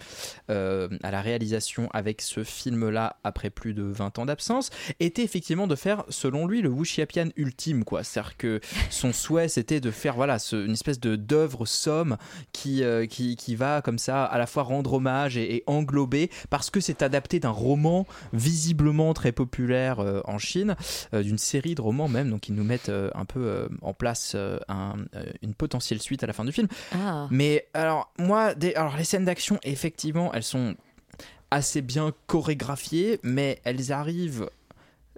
euh, à la réalisation avec ce film-là après plus de 20 ans d'absence, était effectivement de faire, selon lui, le Wuxiapian ultime, quoi. C'est-à-dire que son souhait, c'était de faire, voilà, une espèce de d'œuvre somme qui, euh, qui, qui va comme ça à la fois rendre hommage et, englober parce que c'est adapté d'un roman visiblement très populaire euh, en Chine, d'une série de romans même, donc ils nous mettent un peu en place un- euh, une potentielle suite à la fin du film. Ah. Mais alors moi, des, alors les scènes d'action, effectivement, elles sont assez bien chorégraphiées, mais elles arrivent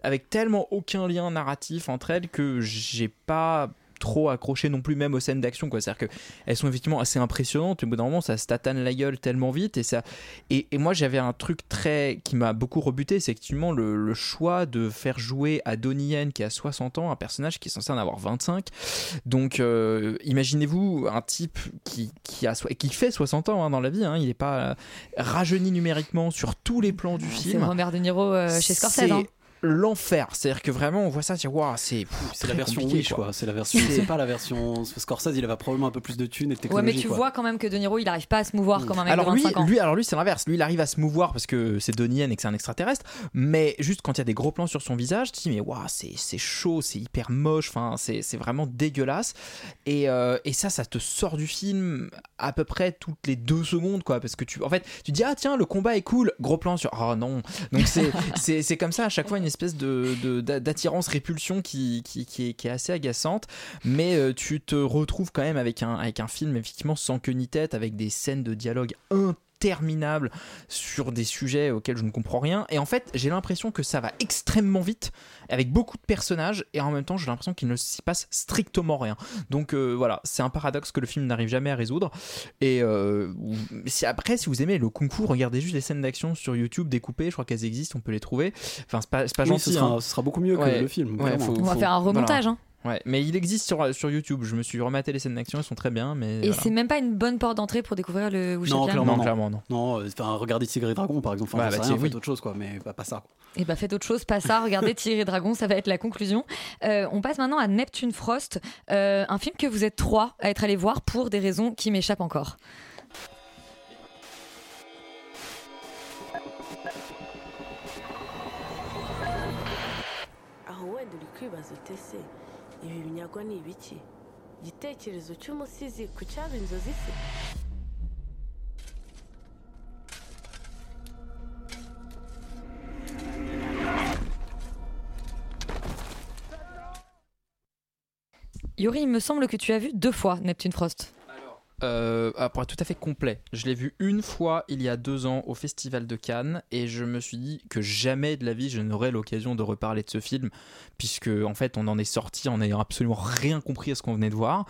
avec tellement aucun lien narratif entre elles que j'ai pas trop accroché non plus même aux scènes d'action quoi c'est à dire que elles sont effectivement assez impressionnantes au bout d'un moment ça se tatane la gueule tellement vite et ça et, et moi j'avais un truc très qui m'a beaucoup rebuté c'est effectivement le, le choix de faire jouer à Donnie Yen qui a 60 ans un personnage qui est censé en avoir 25 donc euh, imaginez-vous un type qui, qui a qui fait 60 ans hein, dans la vie hein, il n'est pas euh, rajeuni numériquement sur tous les plans du C'est film Robert De Niro euh, chez Scorsese. hein. L'enfer. C'est-à-dire que vraiment, on voit ça, dire, waouh, c'est C'est la version Wish, quoi. C'est la version. C'est pas la version Scorsese. Il avait probablement un peu plus de thunes et de Ouais, technologie. mais tu quoi. vois quand même que De Niro, il arrive pas à se mouvoir comme un mec alors de lui, 25 ans. lui, alors lui, c'est l'inverse. Lui, il arrive à se mouvoir parce que c'est Donnie Yen et que c'est un extraterrestre. Mais juste quand il y a des gros plans sur son visage, tu te dis mais waouh, c'est c'est chaud, c'est hyper moche. Enfin, c'est c'est vraiment dégueulasse. Et, euh, et ça, ça te sort du film à peu près toutes les deux secondes, quoi. Parce que tu, en fait, tu dis ah tiens, le combat est cool. Gros plan sur oh non. Donc c'est [laughs] c'est c'est comme ça à chaque fois une espèce de de- d'a- d'attirance répulsion qui qui, qui est, qui est assez agaçante. Mais euh, tu te retrouves quand même avec un avec un film effectivement sans queue ni tête, avec des scènes de dialogue interminables sur des sujets auxquels je ne comprends rien. Et en fait, j'ai l'impression que ça va extrêmement vite, avec beaucoup de personnages, et en même temps, j'ai l'impression qu'il ne s'y passe strictement rien. Donc euh, voilà, c'est un paradoxe que le film n'arrive jamais à résoudre. Et euh, si, après, si vous aimez le kung fu, regardez juste les scènes d'action sur YouTube découpées, je crois qu'elles existent, on peut les trouver. Enfin, c'est pas, c'est pas Oui, gentil. ce sera- hein. ce sera beaucoup mieux que le film, ouais, clairement. faut- On va faire un remontage, voilà. hein. Ouais, mais il existe sur, sur YouTube. Je me suis rematé les scènes d'action, elles sont très bien. Mais Et voilà. c'est même pas une bonne porte d'entrée pour découvrir le Wu Non, clairement, Non, clairement, non. Non, euh, enfin, regardez Tigre et Dragon par exemple. Enfin, Ouais, bah, rien, tiens, faites oui. autre chose quoi, mais pas, pas ça. Et bah faites autre chose, pas ça, regardez Thierry Dragon, ça va être la conclusion. Euh, on passe maintenant à Neptune Frost, euh, un film que vous êtes trois à être allé voir pour des raisons qui m'échappent encore. kwibaza ute se ibi Yuri, il me semble que tu as vu deux fois Neptune Frost. Euh, pour être tout à fait complet, je l'ai vu une fois il y a deux ans au Festival de Cannes et je me suis dit que jamais de la vie je n'aurais l'occasion de reparler de ce film puisque en fait on en est sorti en n'ayant absolument rien compris à ce qu'on venait de voir.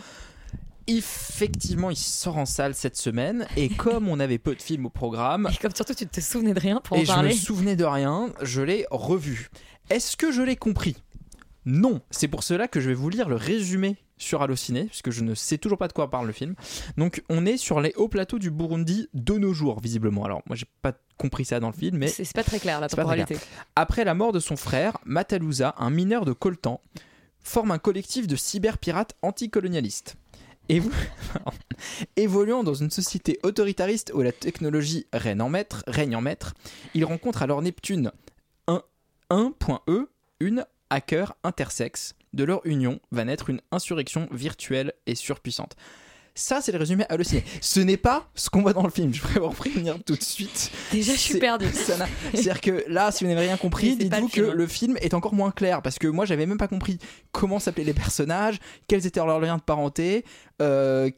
Effectivement, il sort en salle cette semaine et [laughs] comme on avait peu de films au programme, Et comme surtout tu te souvenais de rien pour en et je me parler. souvenais de rien, je l'ai revu. Est-ce que je l'ai compris? Non. C'est pour cela que je vais vous lire le résumé sur Allociné, puisque je ne sais toujours pas de quoi parle le film. Donc, on est sur les hauts plateaux du Burundi de nos jours, visiblement. Alors, moi, j'ai pas compris ça dans le film, mais C'est pas très clair la temporalité. clair. Après la mort de son frère, Matalouza, un mineur de coltan, forme un collectif de cyberpirates anticolonialistes. Évo- [laughs] Évoluant dans une société autoritariste où la technologie règne en maître, règne en maître, il rencontre alors Neptune 1- 1.E, une hacker intersexe. De leur union va naître une insurrection virtuelle et surpuissante. Ça, c'est le résumé halluciné. Ce n'est pas ce qu'on voit dans le film. Je préfère vous prévenir tout de suite. Déjà, je suis n'a- C'est-à-dire que là, si vous n'avez rien compris, dites-vous le que film, le film est encore moins clair parce que moi, j'avais même pas compris comment s'appelaient les personnages, quels étaient leurs liens de parenté. Euh,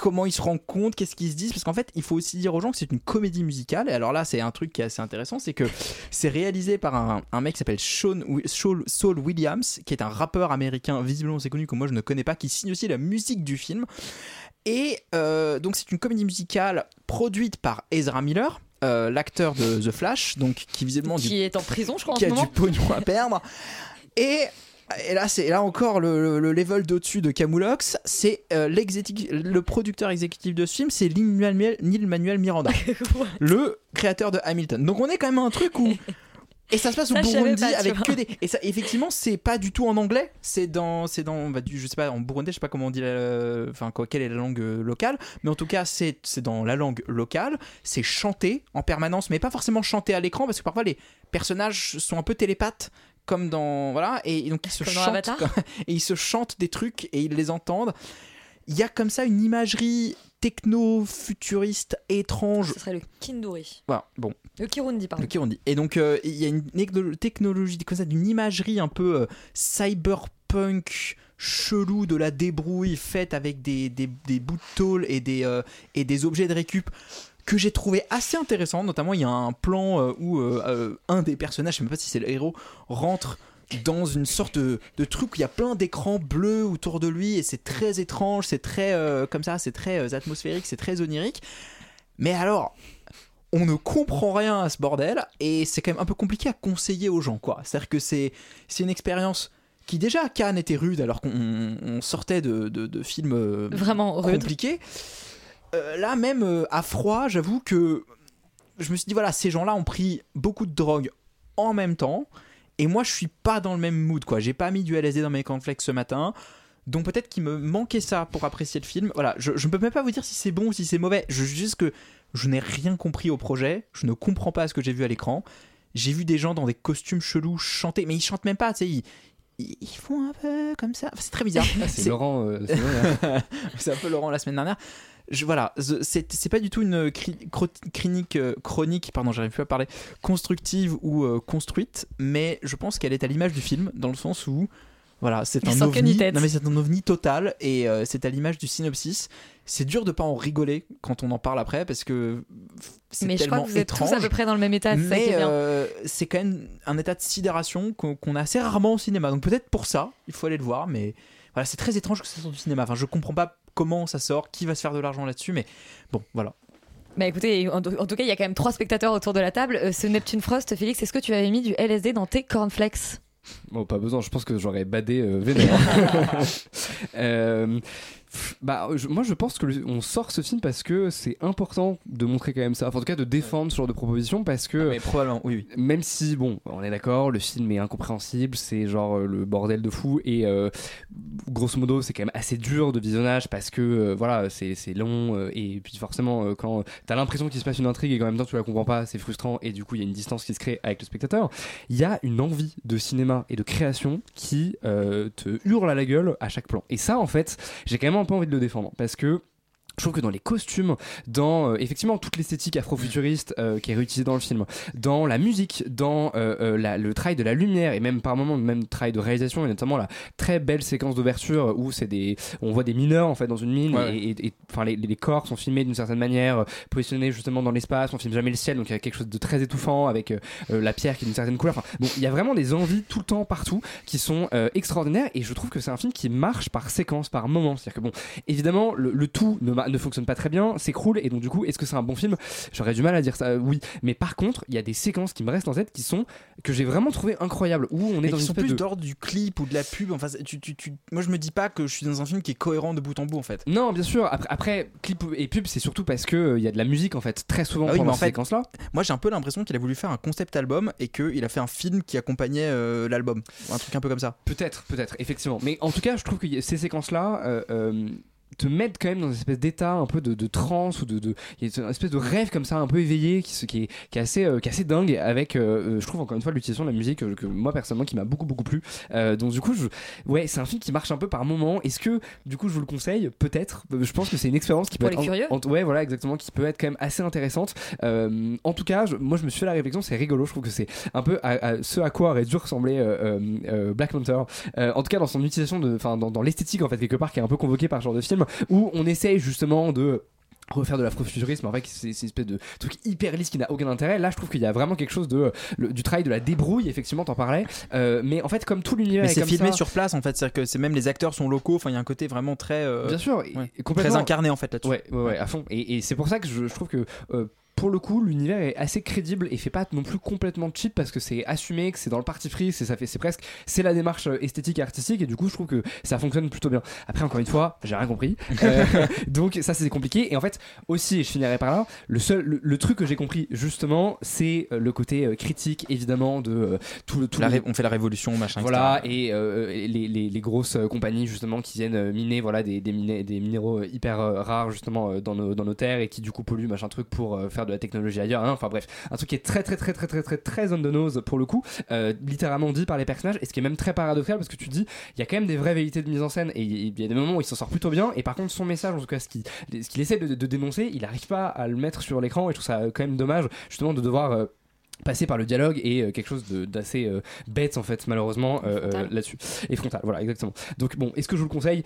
comment ils se rendent compte, qu'est-ce qu'ils se disent, parce qu'en fait, il faut aussi dire aux gens que c'est une comédie musicale. Et alors là, c'est un truc qui est assez intéressant, c'est que c'est réalisé par un, un mec qui s'appelle Sean, Wi- Saul, Williams, qui est un rappeur américain visiblement assez connu que moi je ne connais pas, qui signe aussi la musique du film. Et euh, donc c'est une comédie musicale produite par Ezra Miller. euh, l'acteur de The Flash, donc qui visiblement du Qui est en prison, je crois, en qui ce a du moment. pognon à perdre. Et, et là, c'est là encore le, le- le level d'au-dessus de Camoulox. C'est euh, le producteur exécutif de ce film, c'est Lin Manuel, Neil Manuel Miranda, [laughs] le créateur de Hamilton. Donc on est quand même à un truc où [laughs] et ça se passe au Ça, Burundi pas, avec que des et ça effectivement c'est pas du tout en anglais. C'est dans c'est dans bah, du, je sais pas en Burundi je sais pas comment on dit la- enfin quoi quelle est la langue euh, locale. Mais en tout cas c'est c'est dans la langue locale. C'est chanté en permanence mais pas forcément chanté à l'écran parce que parfois les personnages sont un peu télépathes comme dans voilà et donc ils se Comme chantent [laughs] et ils se chantent des trucs et ils les entendent il y a comme ça une imagerie techno-futuriste étrange Ce serait le Kinduri. voilà bon Le Kirundi, pardon. le Kirundi. Et donc, euh, il y a une techno- technologie, comme ça, d'une imagerie un peu euh, cyberpunk chelou de la débrouille faite avec des, des, des bouts de tôle et des, euh, et des objets de récup que j'ai trouvé assez intéressant. Notamment, il y a un plan euh, où euh, euh, un des personnages, je sais même pas si c'est le héros, rentre dans une sorte de, de truc où il y a plein d'écrans bleus autour de lui et c'est très étrange, c'est très euh, comme ça, c'est très euh, atmosphérique, c'est très onirique. Mais alors, on ne comprend rien à ce bordel et c'est quand même un peu compliqué à conseiller aux gens quoi. C'est-à-dire que c'est c'est une expérience qui déjà à Cannes était rude alors qu'on on sortait de, de, de films euh, Vraiment rude. Euh, là même euh, à froid, j'avoue que je me suis dit voilà, ces gens-là ont pris beaucoup de drogue en même temps et moi je suis pas dans le même mood quoi. J'ai pas mis du LSD dans mes cornflakes ce matin. Donc peut-être qu'il me manquait ça pour apprécier le film. Voilà, je, ne peux même pas vous dire si c'est bon ou si c'est mauvais. Je juste que je n'ai rien compris au projet. Je ne comprends pas ce que j'ai vu à l'écran. J'ai vu des gens dans des costumes chelous chanter, mais ils chantent même pas, tu sais, ils, ils- font un peu comme ça. Enfin, c'est très bizarre. Ah, c'est Laurent, euh, vrai, [laughs] c'est un peu Laurent la semaine dernière. Je, voilà, c'est pas du tout une clinique, euh, chronique, pardon, j'arrive plus à parler, constructive ou euh, construite, mais je pense qu'elle est à l'image du film, dans le sens où, voilà, c'est un ovni. Non mais c'est un ovni total et euh, c'est à l'image du synopsis. C'est dur de pas en rigoler quand on en parle après parce que c'est Mais je crois tellement que vous êtes étrange. tous à peu près dans le même état, Mais euh, c'est quand même un état de sidération qu'on a assez rarement au cinéma. Donc peut-être pour ça, il faut aller le voir. Mais voilà, c'est très étrange que ça sorte du cinéma. Enfin, je comprends pas comment ça sort, qui va se faire de l'argent là-dessus. Mais bon, voilà. Bah écoutez, en, tout cas, il y a quand même trois spectateurs autour de la table. Euh, ce Neptune Frost, Félix, est-ce que tu avais mis du LSD dans tes cornflakes? Bon, pas besoin, je pense que j'aurais badé euh, vénère. [laughs] Euh, bah, je- moi je pense que le- on sort ce film parce que c'est important de montrer quand même ça, enfin, en tout cas de défendre ce genre de proposition parce que. mais probablement, oui, oui. Même si, bon, on est d'accord, le film est incompréhensible, c'est genre euh, le bordel de fou et euh, grosso modo c'est quand même assez dur de visionnage parce que euh, voilà, c'est c'est long euh, et puis forcément quand t'as l'impression qu'il se passe une intrigue et qu'en même temps tu la comprends pas, c'est frustrant et du coup il y a une distance qui se crée avec le spectateur. Il y a une envie de cinéma et de création qui te hurle à la gueule à chaque plan. Et ça, en fait, j'ai quand même un peu envie de le défendre parce que. Je trouve que dans les costumes, dans euh, effectivement toute l'esthétique afrofuturiste euh, qui est réutilisée dans le film, dans la musique, dans euh, euh, la- le travail de la lumière et même par moments même travail de réalisation et notamment la très belle séquence d'ouverture où c'est des, on voit des mineurs en fait dans une mine Ouais. et, enfin les, les corps sont filmés d'une certaine manière, positionnés justement dans l'espace, on filme jamais le ciel donc il y a quelque chose de très étouffant avec la pierre qui est d'une certaine couleur. Enfin, bon, il y a vraiment des envies tout le temps partout qui sont extraordinaires et je trouve que c'est un film qui marche par séquence, par moment. C'est-à-dire que bon, évidemment le, le tout ne, ne fonctionne pas très bien, s'écroule et donc du coup est-ce que c'est un bon film? J'aurais du mal à dire ça, euh, oui. Mais par contre, il y a des séquences qui me restent en tête qui sont que j'ai vraiment trouvé incroyables où on est Mais dans qui une sont plus de d'ordre du clip ou de la pub. Enfin, tu, tu, tu- moi, je me dis pas que je suis dans un film qui est cohérent de bout en bout, en fait. Non, bien sûr. Après, après, clip et pub, c'est surtout parce que euh, il y a de la musique en fait très souvent Ah oui, pendant en ces séquences-là. Moi, j'ai un peu l'impression qu'il a voulu faire un concept album et qu'il a fait un film qui accompagnait euh, l'album. Un truc un peu comme ça. Peut-être, peut-être, effectivement. Mais en tout cas, je trouve que ces séquences-là euh, euh, te mettent quand même dans une espèce d'état un peu de, de transe ou de, de y a une espèce de rêve comme ça un peu éveillé qui, qui, est, qui est assez euh, qui est assez dingue avec euh, euh, je trouve encore une fois l'utilisation de la musique euh, que moi personnellement qui m'a beaucoup beaucoup plu. Euh, donc du coup je, ouais c'est un film qui marche un peu par moment. Est-ce que du coup je vous le conseille? Peut-être. Je pense que c'est une expérience qui peut Pour être les curieux. en- en- ouais voilà exactement qui peut être quand même assez intéressante. Euh, en tout cas je- moi je me suis fait la réflexion c'est rigolo je trouve que c'est un peu à, à ce à quoi aurait dû ressembler Black Panther. Euh, en tout cas dans son utilisation de enfin dans, dans l'esthétique en fait quelque part qui est un peu convoquée par ce genre de film où on essaye justement de refaire de l'afrofuturisme en fait c'est c'est une espèce de truc hyper lisse qui n'a aucun intérêt là je trouve qu'il y a vraiment quelque chose de le- du travail de la débrouille effectivement t'en parlais Euh, mais en fait comme tout l'univers Mais est c'est comme filmé ça- sur place en fait, c'est-à-dire que c'est même les acteurs sont locaux. Enfin, il y a un côté vraiment très. euh, Bien sûr, ouais, complètement. très incarné en fait là-dessus. Ouais, ouais, ouais, à fond. Et, et c'est pour ça que je, je trouve que. euh, pour le coup, l'univers est assez crédible et fait pas non plus complètement cheap parce que c'est assumé, que c'est dans le parti pris, c'est ça fait, c'est presque, c'est la démarche euh, esthétique et artistique et du coup, je trouve que ça fonctionne plutôt bien. Après, encore une fois, j'ai rien compris, [laughs] Euh, donc ça c'est compliqué. Et en fait, aussi, et je finirai par là, le seul, le, le truc que j'ai compris justement, c'est euh, le côté critique évidemment de euh, tout le tout La le- ré- on fait la révolution, machin. voilà, etc. et euh, et les, les- les grosses compagnies justement qui viennent miner voilà, des, des, miné- des minéraux hyper rares justement dans, nos, dans nos terres et qui du coup polluent machin truc pour faire de la technologie ailleurs. hein. Enfin bref, un truc qui est très très très très très très très on the nose pour le coup, euh, littéralement dit par les personnages et ce qui est même très paradoxal parce que tu dis il y a quand même des vraies vérités de mise en scène et il y a des moments où il s'en sort plutôt bien et par contre son message en tout cas ce qu'il ce qu'il essaie de, de dénoncer il n'arrive pas à le mettre sur l'écran et je trouve ça euh, quand même dommage justement de devoir euh, passer par le dialogue et euh, quelque chose de- d'assez euh, bête en fait malheureusement euh, euh, là-dessus et frontal voilà exactement donc bon est-ce que je vous le conseille?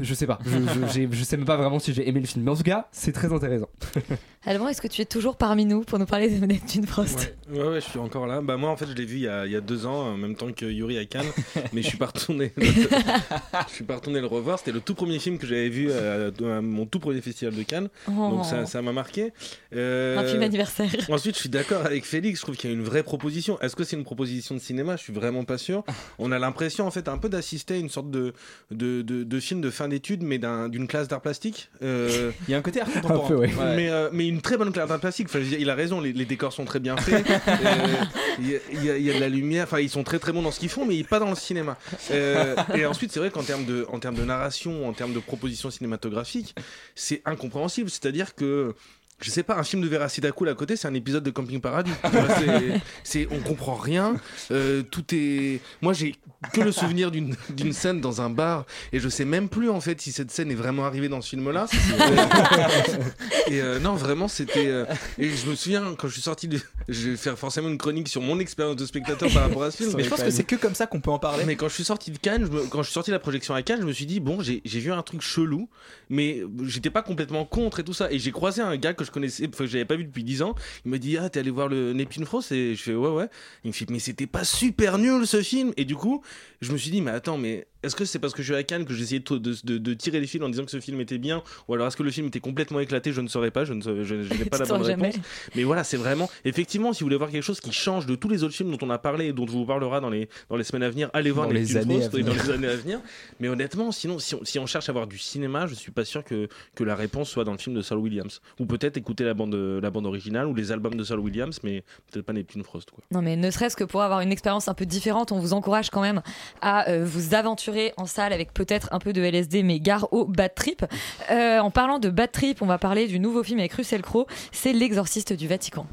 Je sais pas je, je, sais même pas vraiment si j'ai aimé le film mais en tout cas c'est très intéressant [laughs] Alban, est-ce que tu es toujours parmi nous pour nous parler de Neptune Frost? Ouais, ouais, je suis encore là. Bah moi, en fait, je l'ai vu il y, a, il y a deux ans, en même temps que Yuri à Cannes, [laughs] mais je suis pas retourné. [laughs] je suis pas retourné le revoir. C'était le tout premier film que j'avais vu à, à mon tout premier festival de Cannes, Oh. donc ça, ça m'a marqué. Euh, Un film anniversaire. Ensuite, je suis d'accord avec Félix. Je trouve qu'il y a une vraie proposition. Est-ce que c'est une proposition de cinéma? Je suis vraiment pas sûr. [laughs] On a l'impression, en fait, un peu d'assister à une sorte de de, de, de film de fin d'études, mais d'un- d'une classe d'art plastique. Euh, [laughs] Il y a un côté art contemporain. Un peu, ouais. mais, euh, mais une très bonne classe d'art plastique. Enfin, il a raison, les, les décors sont très bien faits. [laughs] Euh, Il y, a- y y de la lumière. Enfin, ils sont très très bons dans ce qu'ils font, mais pas dans le cinéma. Euh, et ensuite, c'est vrai qu'en termes de, en termes de narration, en termes de proposition cinématographique, c'est incompréhensible. C'est-à-dire que je sais pas, un film de Vera Sidakul à côté, c'est un épisode de Camping Paradis. [laughs] C'est- on comprend rien. euh, tout est. Moi, j'ai que le souvenir d'une, d'une scène dans un bar et je sais même plus en fait si cette scène est vraiment arrivée dans ce film-là. [laughs] Et euh, non, vraiment, c'était. euh, Et je me souviens quand je suis sorti de. Je vais faire forcément une chronique sur mon expérience de spectateur par rapport à ce film. Mais je pense que c'est que comme ça qu'on peut en parler. Mais quand je suis sorti de Cannes, je me- quand je suis sorti de la projection à Cannes, je me suis dit bon, j'ai j'ai vu un truc chelou, mais j'étais pas complètement contre et tout ça. Et j'ai croisé un gars que je connaissais, enfin, que j'avais pas vu depuis 10 ans. Il m'a dit ah t'es allé voir le Neptune Frost et je fais ouais ouais. Il me fait mais c'était pas super nul ce film. Et du coup, je me suis dit mais attends mais est-ce que c'est parce que je suis à Cannes que j'essayais de, de, de, de tirer les fils en disant que ce film était bien? Ou alors est-ce que le film était complètement éclaté? Je ne saurais pas, je ne saurais- je, je n'ai pas la bonne réponse. Mais voilà, c'est vraiment effectivement si vous voulez voir quelque chose qui change de tous les autres films dont on a parlé et dont on vous parlera dans les dans les semaines à venir, allez voir Dans les années Frost à et dans venir. les années à venir. Mais honnêtement, sinon si on, si on cherche à voir du cinéma, je suis pas sûr que, que la réponse soit dans le film de Saul Williams ou peut-être écouter la bande la bande originale ou les albums de Saul Williams, mais peut-être pas Neptune Frost quoi. Non mais ne serait-ce que pour avoir une expérience un peu différente, on vous encourage quand même à euh, vous aventurer en salle avec peut-être un peu de LSD mais gare au bad trip. Euh, en parlant de bad trip, on va parler du nouveau film avec Russell Crowe, c'est L'exorciste du Vatican.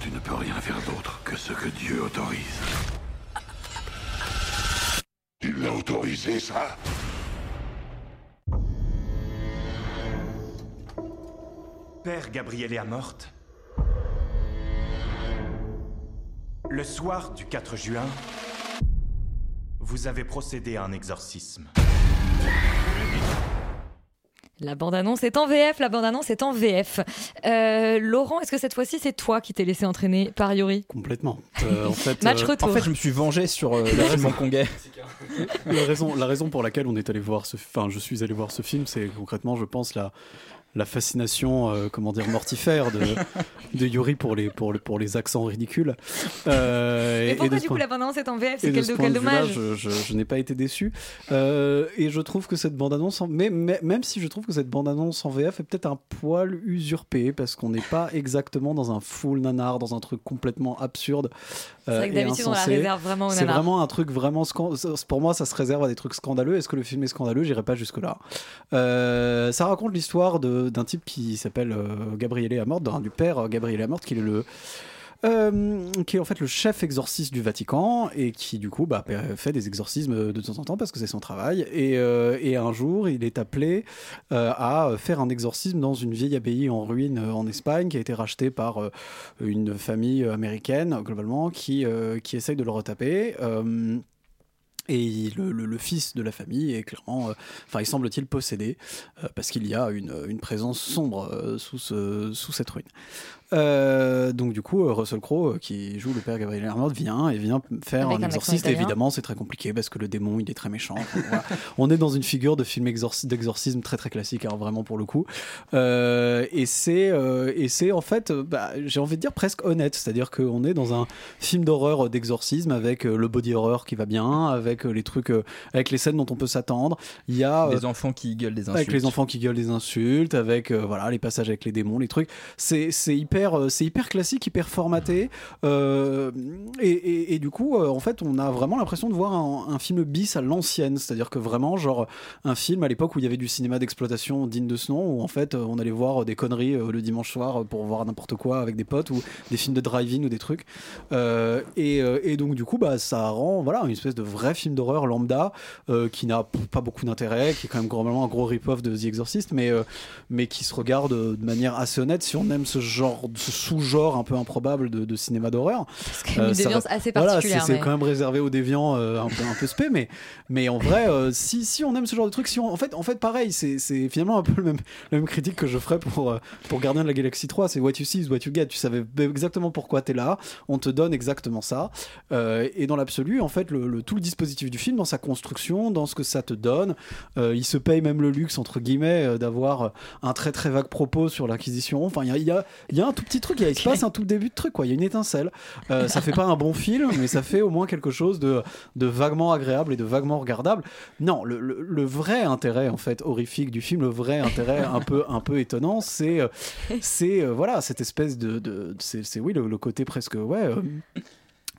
Tu ne peux rien faire d'autre que ce que Dieu autorise. Tu l'as autorisé, ça? Père Gabrielle est morte. Le soir du 4 juin, vous avez procédé à un exorcisme. La bande-annonce est en VF, la bande-annonce est en VF. Euh, Laurent, est-ce que cette fois-ci c'est toi qui t'es laissé entraîner par Yuri? Complètement. Euh, en fait, [laughs] Match euh, retour. En fait, je me suis vengé sur euh, [laughs] le La film raison. hongkongais. [laughs] la raison, la raison pour laquelle on est allé voir ce, enfin, je suis allé voir ce film, c'est concrètement, je pense, la, la fascination, euh, comment dire, mortifère de, [laughs] de Yuri pour les, pour, le- pour les accents ridicules. Euh, Et et pourquoi du coup point- la bande-annonce est en VF et C'est de quel, ce quel point de vue-là, dommage? je, je- je n'ai pas été déçu. Euh, et je trouve que cette bande-annonce, en- mais, mais- même si je trouve que cette bande-annonce en VF est peut-être un poil usurpée, parce qu'on n'est pas exactement dans un full nanar, dans un truc complètement absurde. C'est vrai que d'habitude on la réserve vraiment au C'est vraiment un truc vraiment pour moi ça se réserve à des trucs scandaleux. Est-ce que le film est scandaleux? J'irai pas jusque là. ça raconte l'histoire de- d'un type qui s'appelle euh, Gabriele Amort, d'un- du père euh, Gabriele Amort, qui est le euh, qui est en fait le chef exorciste du Vatican et qui du coup bah, fait des exorcismes de temps en temps parce que c'est son travail et, et un jour il est appelé à faire un exorcisme dans une vieille abbaye en ruine en Espagne qui a été rachetée par une famille américaine globalement qui, qui essaye de le retaper. Et le, fils de la famille est clairement, euh, enfin, il semble-t-il possédé euh, parce qu'il y a une, présence sombre euh, sous cette ruine. Euh, donc du coup, euh, Russell Crowe, euh, qui joue le père Gabriel Arnaud, vient et vient faire Avec un exorciste. Évidemment, c'est très compliqué parce que le démon, il est très méchant. Enfin, voilà. [laughs] On est dans une figure de film exorci- d'exorcisme très très classique, hein, vraiment pour le coup. Euh, et c'est euh, et c'est en fait, bah, j'ai envie de dire presque honnête, c'est-à-dire qu'on est dans un film d'horreur d'exorcisme avec le body horror qui va bien, avec les trucs, avec les scènes dont on peut s'attendre. Il y a euh, Les enfants qui gueulent des insultes. avec les enfants qui gueulent des insultes, avec euh, voilà les passages avec les démons, les trucs. C'est c'est hyper euh, c'est hyper classique, hyper formaté. euh, et, du coup, euh, en fait, on a vraiment l'impression de voir un, film bis à l'ancienne, c'est-à-dire que vraiment genre un film à l'époque où il y avait du cinéma d'exploitation digne de ce nom, où en fait on allait voir des conneries le dimanche soir pour voir n'importe quoi avec des potes ou des films de drive-in ou des trucs. Et, donc du coup, bah ça rend voilà une espèce de vrai film d'horreur lambda qui n'a pas beaucoup d'intérêt, qui est quand même globalement un gros rip-off de The Exorcist, mais, mais qui se regarde de manière assez honnête si on aime ce genre, ce sous-genre un peu improbable de, de cinéma d'horreur. quand même une déviance assez voilà, particulière, c'est- c'est mais- quand même réservé aux déviants euh, un peu un peu spé, mais mais en vrai, euh, si, si on aime ce genre de truc, si on, en fait en fait pareil, c'est c'est finalement un peu le même la même critique que je ferais pour euh, pour Gardien de la Galaxie 3, c'est what you see is what you get. Tu savais exactement pourquoi t'es là, on te donne exactement ça. Euh, et dans l'absolu, en fait, le, le- tout le dispositif du film, dans sa construction, dans ce que ça te donne, euh, il se paye même le luxe entre guillemets euh, d'avoir un très très vague propos sur l'acquisition. Enfin, il y a, y a un tout petit truc, il se passe un tout début de truc, quoi. Il y a une étincelle. Euh, ça fait pas un bon film, mais ça fait au moins quelque chose de, de vaguement agréable et de vaguement regardable. Non, le, le- le vrai intérêt en fait horrifique du film, le vrai intérêt un peu un peu étonnant, c'est euh, c'est euh, voilà cette espèce de, de c'est c'est, oui le, le côté presque ouais. euh,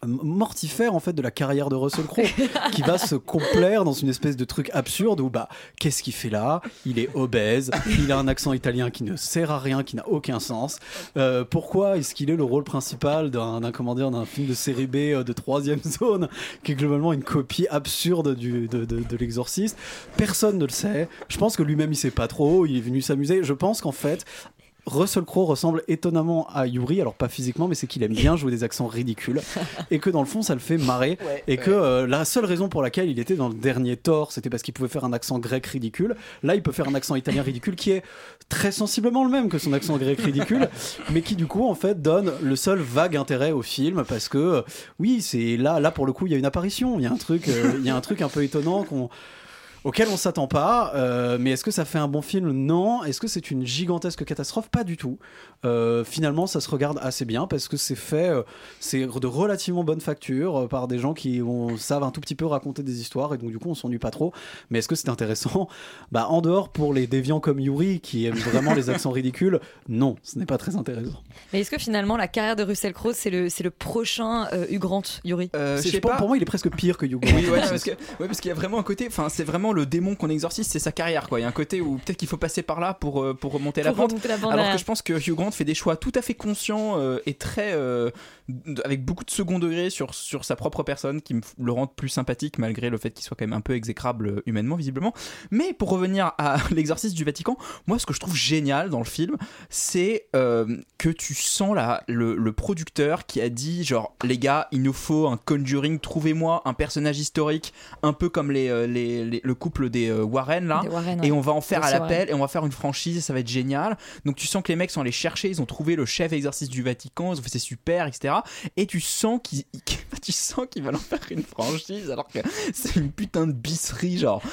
mortifère en fait de la carrière de Russell Crowe qui va se complaire dans une espèce de truc absurde où bah qu'est-ce qu'il fait là? Il est obèse il a un accent italien qui ne sert à rien qui n'a aucun sens. Euh, pourquoi est-ce qu'il est le rôle principal d'un d'un, film de série B euh, de troisième [laughs] zone qui est globalement une copie absurde du, de, de, de l'exorciste? Personne ne le sait. Je pense que lui-même il sait pas trop il est venu s'amuser. Je pense qu'en fait Russell Crowe ressemble étonnamment à Yuri, alors pas physiquement, mais c'est qu'il aime bien jouer des accents ridicules [laughs] et que dans le fond ça le fait marrer. et que euh, la seule raison pour laquelle il était dans le dernier Thor, c'était parce qu'il pouvait faire un accent grec ridicule. Là, il peut faire un accent italien ridicule qui est très sensiblement le même que son accent grec ridicule, [laughs] mais qui du coup en fait donne le seul vague intérêt au film parce que euh, oui, c'est là, là pour le coup, il y a une apparition, il y a un truc, euh, il y a un truc un peu étonnant qu'on auquel on s'attend pas. euh, mais est-ce que ça fait un bon film? Non. Est-ce que c'est une gigantesque catastrophe? Pas du tout. Euh, finalement, ça se regarde assez bien parce que c'est fait, euh, c'est de relativement bonne facture euh, par des gens qui ont- savent un tout petit peu raconter des histoires et donc du coup on s'ennuie pas trop. Mais est-ce que c'est intéressant? Bah en dehors pour les déviants comme Yuri qui aiment vraiment les accents ridicules, [laughs] non, ce n'est pas très intéressant. Mais est-ce que finalement la carrière de Russell Crowe c'est le, c'est le prochain euh, Hugh Grant, Yuri? Euh, C'est- je sais pas. pour moi, il est presque pire que Hugh Oui, Grant. ouais, parce que ouais, parce qu'il y a vraiment un côté, enfin c'est vraiment le démon qu'on exorcise, c'est sa carrière quoi. Il y a un côté où peut-être qu'il faut passer par là pour euh, pour remonter la Pour pente. la pente Alors que je pense que Hugh Grant fait des choix tout à fait conscients euh, et très euh, avec beaucoup de second degré sur sur sa propre personne qui le rendent plus sympathique malgré le fait qu'il soit quand même un peu exécrable humainement visiblement. Mais pour revenir à [laughs] l'exorcisme du Vatican, moi ce que je trouve génial dans le film, c'est euh, que tu sens là le, le producteur qui a dit genre les gars, il nous faut un Conjuring, trouvez-moi un personnage historique un peu comme les, les, les- le couple des euh, Warren là Des Warren, et on va en faire à l'appel et on va faire une franchise, ça va être génial. Donc tu sens que les mecs sont allés chercher, ils ont trouvé le chef exercice du Vatican, ils ont fait c'est super, etc. Et tu sens qu'ils, [laughs] tu sens qu'ils veulent en faire une franchise alors que c'est une putain de bisserie genre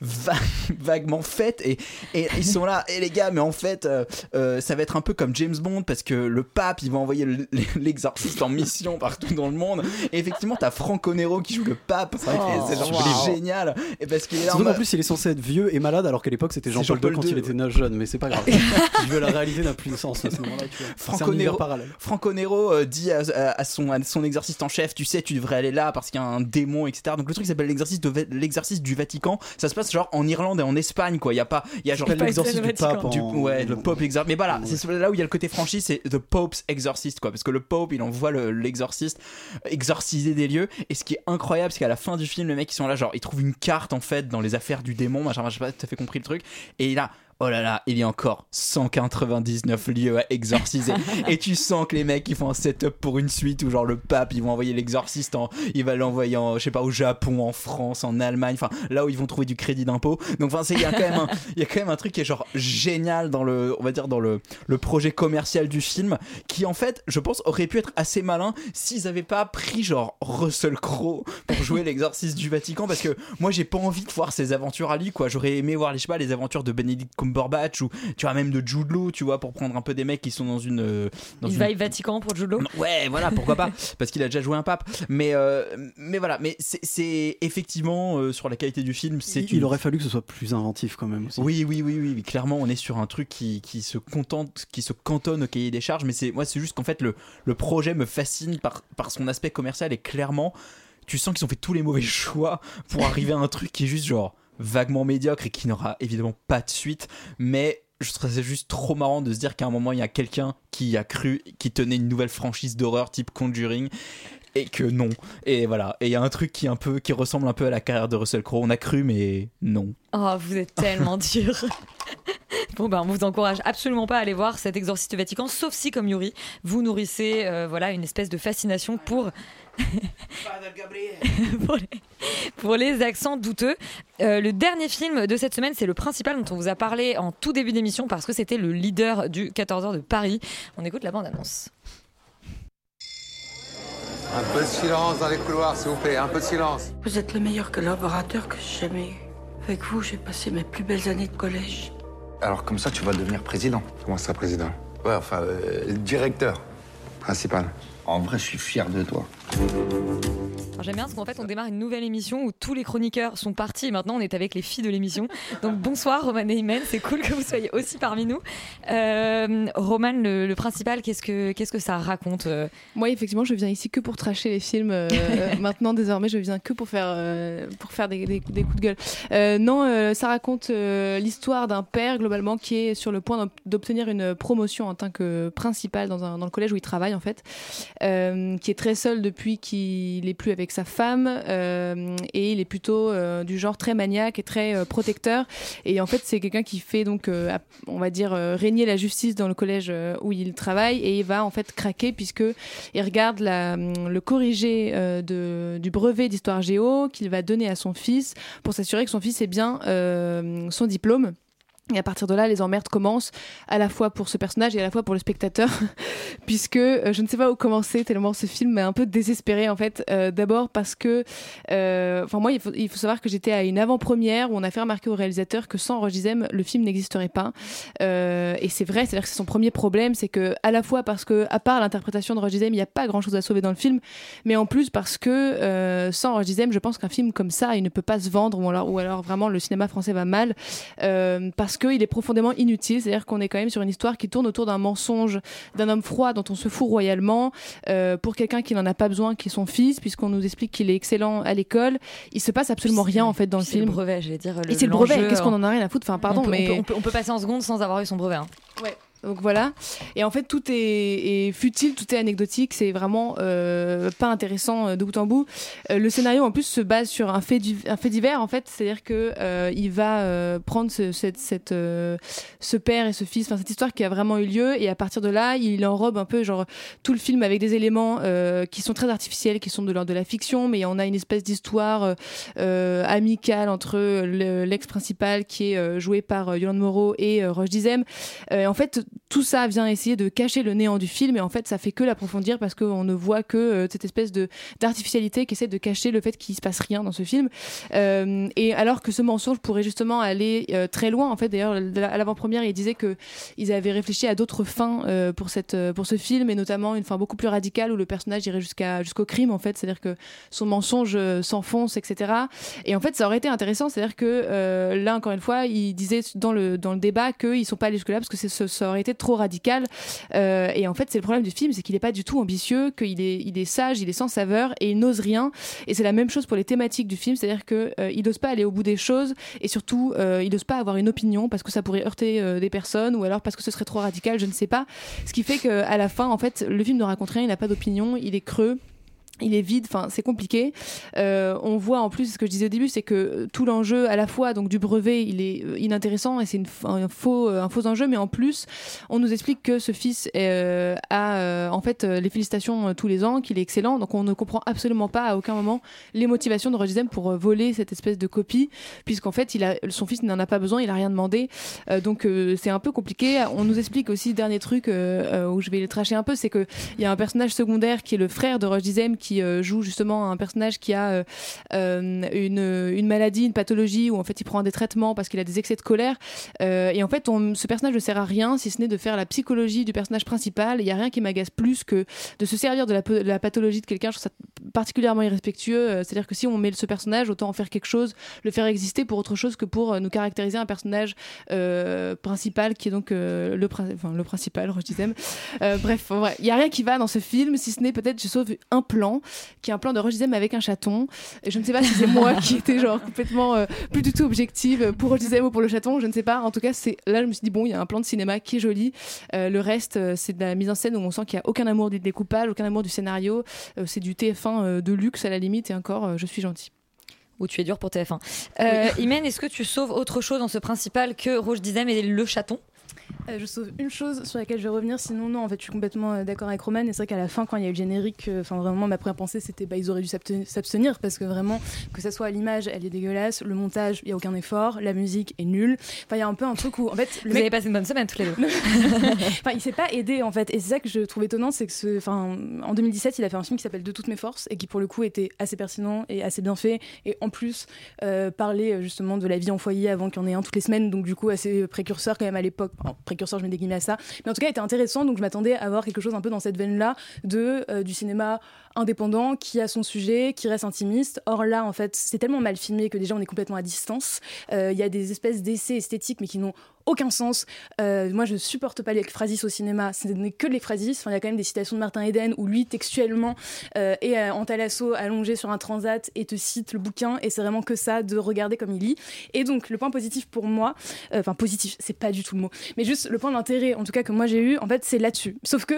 va- [laughs] vaguement faite et, et ils sont là et les gars mais en fait euh, euh, ça va être un peu comme James Bond parce que le pape il va envoyer le- l'exorciste en mission partout dans le monde et effectivement t'as Franco Nero qui joue le pape c'est wow. c'est génial et parce qu'il est là en mode- plus, il est censé être vieux et malade, alors qu'à l'époque c'était Jean-Paul II Jean-Paul quand II, il était neuf jeune, mais c'est pas grave. [laughs] Tu veux, la réalité n'a plus de sens à ce moment-là. Franco Nero, parallèle. Franco Nero, euh, dit à, son, à son exorciste en chef, tu sais, tu devrais aller là parce qu'il y a un démon, etc. Donc le truc s'appelle l'exercice, de, l'exercice du Vatican. Ça se passe genre en Irlande et en Espagne, quoi. Il y a pas, il y a genre l'exorcisme du pape Du- ouais, le Pope exorciste. Mais voilà, c'est là où il y a le côté franchi, c'est the Pope's exorcist, quoi. Parce que le Pope, il envoie le- l'exorciste exorciser des lieux. Et ce qui est incroyable, c'est qu'à la fin du film, les mecs, ils sont là, genre, ils trouvent une carte en fait dans les affaires du démon. Machin, j'ai pas tout à fait compris le truc. Et là, oh là là, il y a encore 199 lieux à exorciser. [laughs] et tu sens que les mecs ils font un setup pour une suite où genre le pape ils vont envoyer l'exorciste, en, il va l'envoyer en, je sais pas, au Japon, en France, en Allemagne, enfin là où ils vont trouver du crédit d'impôt. Donc enfin c'est il y a quand même un, [laughs] il y a quand même un truc qui est genre génial dans le, on va dire dans le le projet commercial du film, qui en fait je pense aurait pu être assez malin s'ils avaient pas pris genre Russell Crowe pour jouer [laughs] l'exorciste du Vatican parce que moi j'ai pas envie de voir ses aventures à lui quoi. J'aurais aimé voir les je sais pas les aventures de Benedict Cumberbatch ou tu vois même de Jude Law, tu vois pour prendre un peu des mecs qui sont dans une euh, dans Il une va Vatican pour Jude Law. Ouais, voilà, pourquoi pas [laughs] Parce qu'il a déjà joué un pape. Mais, euh, mais voilà, mais c'est- c'est effectivement euh, sur la qualité du film, c'est Il, il aurait fallu que ce soit plus inventif quand même. Aussi. Oui, oui, oui, oui, oui, clairement, on est sur un truc qui, qui se contente, qui se cantonne au cahier des charges, mais c'est moi, c'est juste qu'en fait, le, le projet me fascine par, par son aspect commercial et clairement, tu sens qu'ils ont fait tous les mauvais [laughs] choix pour arriver à un truc qui est juste genre vaguement médiocre et qui n'aura évidemment pas de suite, mais je trouve ça juste trop marrant de se dire qu'à un moment il y a quelqu'un qui a cru qui tenait une nouvelle franchise d'horreur type Conjuring et que non. Et voilà. Et il y a un truc qui un peu qui ressemble un peu à la carrière de Russell Crowe. On a cru mais non. Oh, vous êtes tellement [laughs] dur. [laughs] Bon ben, on vous encourage absolument pas à aller voir cet exorciste Vatican, sauf si, comme Yuri, vous nourrissez euh, voilà une espèce de fascination pour [laughs] pour, les, pour les accents douteux. Euh, le dernier film de cette semaine, c'est le principal dont on vous a parlé en tout début d'émission parce que c'était le leader du 14h de Paris. On écoute la bande-annonce. Un peu de silence dans les couloirs, s'il vous plaît, un peu de silence. Vous êtes le meilleur collaborateur que j'ai jamais eu. Avec vous, j'ai passé mes plus belles années de collège. Alors comme ça, tu vas devenir président? Comment ça, président? Ouais, enfin, euh, directeur. Principal. En vrai, je suis fier de toi. J'aime bien parce qu'en fait on démarre une nouvelle émission où tous les chroniqueurs sont partis et maintenant on est avec les filles de l'émission. [laughs] Donc bonsoir Roman et Imen, c'est cool que vous soyez aussi parmi nous. Euh, Roman, le, le principal, qu'est-ce que qu'est-ce que ça raconte euh Moi, effectivement, je viens ici que pour tracher les films. euh, [laughs] maintenant, désormais, je viens que pour faire, euh, pour faire des, des- des coups de gueule. Non, ça raconte l'histoire d'un père, globalement, qui est sur le point d'ob- d'obtenir une promotion en tant que principal dans, un, dans le collège où il travaille, en fait, qui est très seul depuis qu'il est plus avec sa femme, euh, et il est plutôt euh, du genre très maniaque et très euh, protecteur. Et en fait, c'est quelqu'un qui fait donc, on va dire, régner la justice dans le collège où il travaille, et il va en fait craquer puisque il regarde le corrigé du brevet d'histoire géo qu'il va donner à son fils pour s'assurer que son fils ait bien son diplôme. Et à partir de là, les emmerdes commencent à la fois pour ce personnage et à la fois pour le spectateur, [laughs] puisque euh, je ne sais pas où commencer tellement ce film m'a un peu désespéré en fait. Euh, D'abord parce que, euh, enfin moi, il faut, savoir que j'étais à une avant-première où on a fait remarquer au réalisateur que sans Roger Dizem, le film n'existerait pas. Et c'est vrai, c'est-à-dire que c'est son premier problème, c'est que à la fois parce que, à part l'interprétation de Roger Dizem, il n'y a pas grand-chose à sauver dans le film, mais en plus parce que sans Roger Dizem, je pense qu'un film comme ça, il ne peut pas se vendre, ou alors, vraiment le cinéma français va mal, parce qu'il est profondément inutile. C'est-à-dire qu'on est quand même sur une histoire qui tourne autour d'un mensonge d'un homme froid dont on se fout royalement euh, pour quelqu'un qui n'en a pas besoin, qui est son fils, puisqu'on nous explique qu'il est excellent à l'école. Il se passe absolument rien en fait dans le C'est le film. brevet, j'allais dire. Et c'est le brevet. Qu'est-ce qu'on en a rien à foutre? Enfin, pardon, on peut, mais on peut, on peut- on peut passer en seconde sans avoir eu son brevet. hein. Ouais. Donc voilà. Et en fait, tout est, futile, tout est anecdotique. C'est vraiment euh, pas intéressant euh, de bout en bout. Euh, le scénario, en plus, se base sur un fait, un fait divers, en fait. C'est-à-dire que euh, il va euh, prendre ce, cette, cette, euh, ce père et ce fils, enfin cette histoire qui a vraiment eu lieu, et à partir de là, il enrobe un peu genre tout le film avec des éléments qui sont très artificiels, qui sont de l'ordre de la fiction, mais on a une espèce d'histoire amicale entre le- l'ex-principal qui est joué par Yolande Moreau et Roche Dizem. En fait, tout ça vient essayer de cacher le néant du film et en fait, ça fait que l'approfondir parce qu'on ne voit que euh, cette espèce de d'artificialité qui essaie de cacher le fait qu'il se passe rien dans ce film. Euh, et alors que ce mensonge pourrait justement aller euh, très loin, en fait, d'ailleurs, à l'avant-première, il disait que ils avaient réfléchi à d'autres fins pour cette pour ce film et notamment une fin beaucoup plus radicale où le personnage irait jusqu'à jusqu'au crime en fait, c'est-à-dire que son mensonge s'enfonce, etc. Et en fait, ça aurait été intéressant, c'est-à-dire que là encore une fois, il disait dans le dans le débat qu'ils sont pas allés jusque là parce que ça aurait été trop radical. Euh, et en fait, c'est le problème du film, c'est qu'il est pas du tout ambitieux, qu'il est il est sage, il est sans saveur et il n'ose rien. Et c'est la même chose pour les thématiques du film, c'est-à-dire que euh, n'ose pas aller au bout des choses et surtout euh, il n'ose pas avoir une opinion parce que ça pourrait heurter euh, des personnes ou alors parce que ce serait trop radical, je ne sais pas. Ce qui fait qu'à la fin, en fait, le film ne raconte rien, il n'a pas d'opinion, il est creux. Il est vide, enfin c'est compliqué. Euh, on voit en plus ce que je disais au début, c'est que tout l'enjeu à la fois donc du brevet, il est euh, inintéressant et c'est un faux euh, un faux enjeu, mais en plus on nous explique que ce fils euh, a en fait les félicitations tous les ans, qu'il est excellent, donc on ne comprend absolument pas à aucun moment les motivations de Roger pour voler cette espèce de copie, puisqu'en fait il a son fils n'en a pas besoin, il a rien demandé, Euh, donc euh, c'est un peu compliqué. On nous explique aussi dernier truc où je vais le tracher un peu, c'est que il y a un personnage secondaire qui est le frère de Dizem qui euh, joue justement un personnage qui a euh, euh, une, une maladie, une pathologie où en fait il prend des traitements parce qu'il a des excès de colère. Et en fait, ce personnage ne sert à rien si ce n'est de faire la psychologie du personnage principal. Il n'y a rien qui m'agace plus que de se servir de la, pathologie de quelqu'un. Je trouve ça particulièrement irrespectueux. C'est-à-dire que si on met ce personnage, autant en faire quelque chose, le faire exister pour autre chose que pour nous caractériser un personnage principal qui est donc le, principal, Roche Dizem. Euh, bref, il n'y a rien qui va dans ce film, si ce n'est peut-être, je sauve un plan, qui est un plan de Roche Dizem avec un chaton. Et je ne sais pas si c'est moi qui étais genre complètement euh, plus du tout objective pour Roche Dizem ou pour le chaton, je ne sais pas. En tout cas, c'est là, je me suis dit, bon, il y a un plan de cinéma qui est joli. Euh, le reste, euh, c'est de la mise en scène où on sent qu'il n'y a aucun amour du découpage, aucun amour du scénario. Euh, c'est du TF1 euh, de luxe à la limite, et encore, je suis gentil. Ou tu es dur pour TF1. Euh, Imen, est-ce que tu sauves autre chose dans ce principal que Roche Dizem et le chaton? Euh, je sauve une chose sur laquelle je vais revenir, sinon non, en fait je suis complètement euh, d'accord avec Roman et c'est vrai qu'à la fin quand il y a eu le générique, euh, enfin vraiment ma première pensée c'était bah ils auraient dû s'abstenir parce que vraiment que ça soit à l'image elle est dégueulasse, le montage il y a aucun effort, la musique est nulle, enfin il y a un peu un truc où en fait le Vous mec avez passé une bonne semaine tous les deux. [laughs] enfin, il s'est pas aidé en fait. Et c'est ça que je trouve étonnant, c'est que ce, enfin, en 2017, il a fait un film qui s'appelle De toutes mes forces et qui pour le coup était assez pertinent et assez bien fait. Et en plus, parlait justement de la vie en foyer avant qu'il y en ait un toutes les semaines, donc du coup assez précurseur quand même à l'époque. Enfin, précurseur, je mets des à ça. Mais en tout cas, il était intéressant, donc je m'attendais à voir quelque chose un peu dans cette veine-là de euh, du cinéma indépendant qui a son sujet, qui reste intimiste. Or là, en fait, c'est tellement mal filmé que déjà on est complètement à distance. Euh, Il y a des espèces d'essais esthétiques, mais qui n'ont aucun sens. Euh, moi, je supporte pas les phrasis au cinéma. Ce n'est que les phrasis. Enfin, il y a quand même des citations de Martin Eden où lui, textuellement, euh, est euh, en talasso, allongé sur un transat et te cite le bouquin. Et c'est vraiment que ça, de regarder comme il lit. Et donc, le point positif pour moi, euh, enfin, positif, c'est pas du tout le mot, mais juste le point d'intérêt, en tout cas, que moi j'ai eu, en fait, c'est là-dessus. Sauf que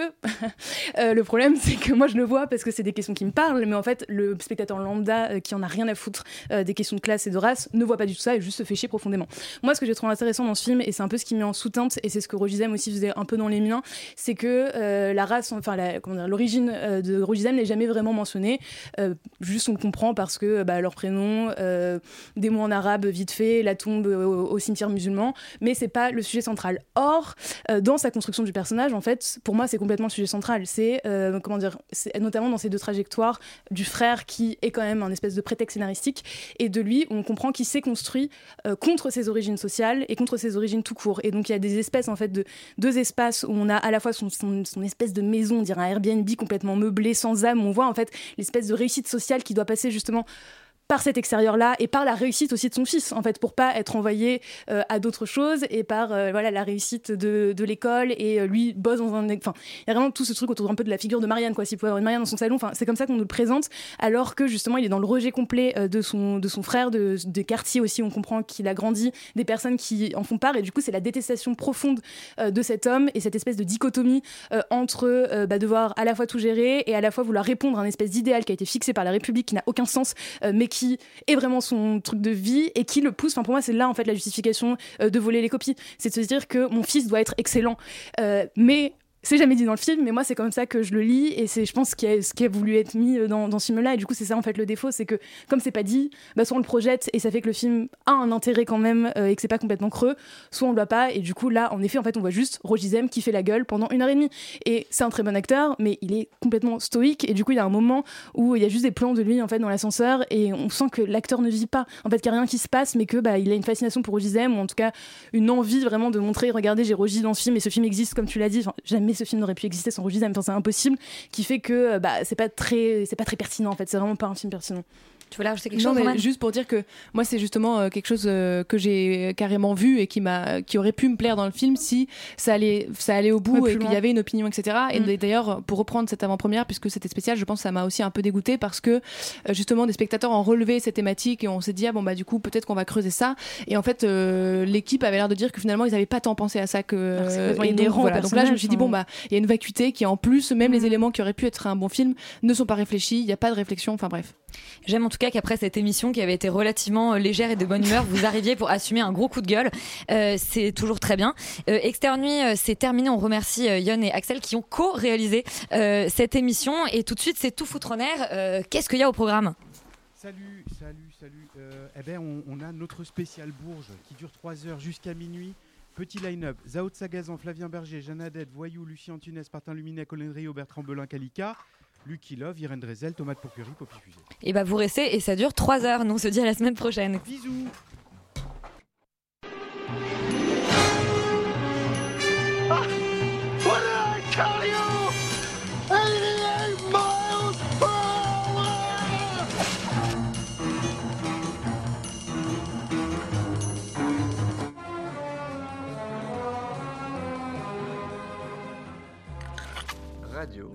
[laughs] le problème, c'est que moi, je le vois parce que c'est des questions qui me parlent, mais en fait, le spectateur lambda qui en a rien à foutre des questions de classe et de race ne voit pas du tout ça et juste se fait chier profondément. Moi, ce que j'ai trouvé intéressant dans ce film, et c'est un peu ce qui met en sous-teinte, et c'est ce que Rogizem aussi faisait un peu dans les miens, c'est que euh, la race, enfin comment dire, l'origine euh, de Rogizem n'est jamais vraiment mentionnée. Euh, juste on comprend parce que bah, leur prénom, des mots en arabe vite fait, la tombe au, au cimetière musulman, mais c'est pas le sujet central. Or, dans sa construction du personnage, en fait, pour moi, c'est complètement le sujet central. C'est comment dire, notamment dans ces deux trajectoires du frère qui est quand même un espèce de prétexte scénaristique et de lui, on comprend qu'il s'est construit contre ses origines sociales et contre ses origines tout Et donc il y a des espèces en fait de deux espaces où on a à la fois son, espèce de maison, on dirait un Airbnb complètement meublé, sans âme. On voit en fait l'espèce de réussite sociale qui doit passer justement par cet extérieur-là et par la réussite aussi de son fils, en fait, pour pas être envoyé euh, à d'autres choses et par euh, voilà la réussite de, de l'école et euh, lui bosse dans un, enfin, il y a vraiment tout ce truc autour un peu de la figure de Marianne, quoi. S'il pouvait avoir une Marianne dans son salon, enfin, c'est comme ça qu'on nous le présente, alors que justement il est dans le rejet complet de son de son frère, de, des quartiers aussi, on comprend qu'il a grandi, des personnes qui en font part et du coup c'est la détestation profonde de cet homme et cette espèce de dichotomie entre bah, devoir à la fois tout gérer et à la fois vouloir répondre à un espèce d'idéal qui a été fixé par la République qui n'a aucun sens, mais qui est vraiment son truc de vie et qui le pousse. Enfin, pour moi, c'est là en fait la justification euh, de voler les copies. C'est de se dire que mon fils doit être excellent. Euh, mais c'est jamais dit dans le film, mais moi c'est comme ça que je le lis et c'est je pense ce qui a, ce qui a voulu être mis euh, dans, ce film-là. Et du coup c'est ça en fait le défaut, c'est que comme c'est pas dit, bah, soit on le projette et ça fait que le film a un intérêt quand même euh, et que c'est pas complètement creux, soit on le voit pas. Et du coup là en effet en fait on voit juste Rogizem qui fait la gueule pendant une heure et demie. Et c'est un très bon acteur mais il est complètement stoïque. Et du coup il y a un moment où il y a juste des plans de lui en fait dans l'ascenseur et on sent que l'acteur ne vit pas. En fait qu'il y a rien qui se passe mais que bah il a une fascination pour Rogizem ou en tout cas une envie vraiment de montrer regardez j'ai Rogi dans ce film et ce film existe comme tu l'as dit. Jamais ce film n'aurait pu exister sans enfin, c'est impossible. Qui fait que euh, bah c'est pas très pas très pertinent en fait. C'est vraiment pas un film pertinent Tu voulais rajouter quelque non, chose, mais juste pour dire que moi c'est justement euh, quelque chose euh, que j'ai carrément vu et qui m'a qui aurait pu me plaire dans le film si ça allait ça allait au bout Ouais, et qu'il y avait une opinion etc et Mm. d'ailleurs pour reprendre cette avant-première puisque c'était spécial je pense que ça m'a aussi un peu dégoûté parce que euh, justement des spectateurs ont relevé cette thématique et on s'est dit ah bon bah du coup peut-être qu'on va creuser ça et en fait euh, l'équipe avait l'air de dire que finalement ils n'avaient pas tant pensé à ça que Alors, et donc, voilà. donc là je me suis dit bon personnage, bah il y a une vacuité qui en plus même Mm. les éléments qui auraient pu être un bon film ne sont pas réfléchis il n'y a pas de réflexion enfin bref J'aime en tout cas qu'après cette émission qui avait été relativement euh, légère et de bonne humeur, vous arriviez pour assumer un gros coup de gueule. Euh, c'est toujours très bien. Euh, euh, c'est terminé. On remercie Yon et Axel qui ont co-réalisé cette émission. Et tout de suite, c'est tout foutre en air. Qu'est-ce qu'il y a au programme? Salut, salut, salut. Eh ben, on, a notre spécial Bourges qui dure 3 heures jusqu'à minuit. Petit line-up Zao de Sagazan, Flavien Berger, Jeanne Adette, Voyou, Lucien Tunes, Martin Luminet, Colin Rio, Bertrand Belin, Kalika, Lucky Love, Irène Drezel, Tomate Pourpuri, Poppy Fusée. Et bah vous restez et ça dure 3 heures. Nous on se dit à la semaine prochaine. Bisous. What did I tell you? 88 miles per hour! Radio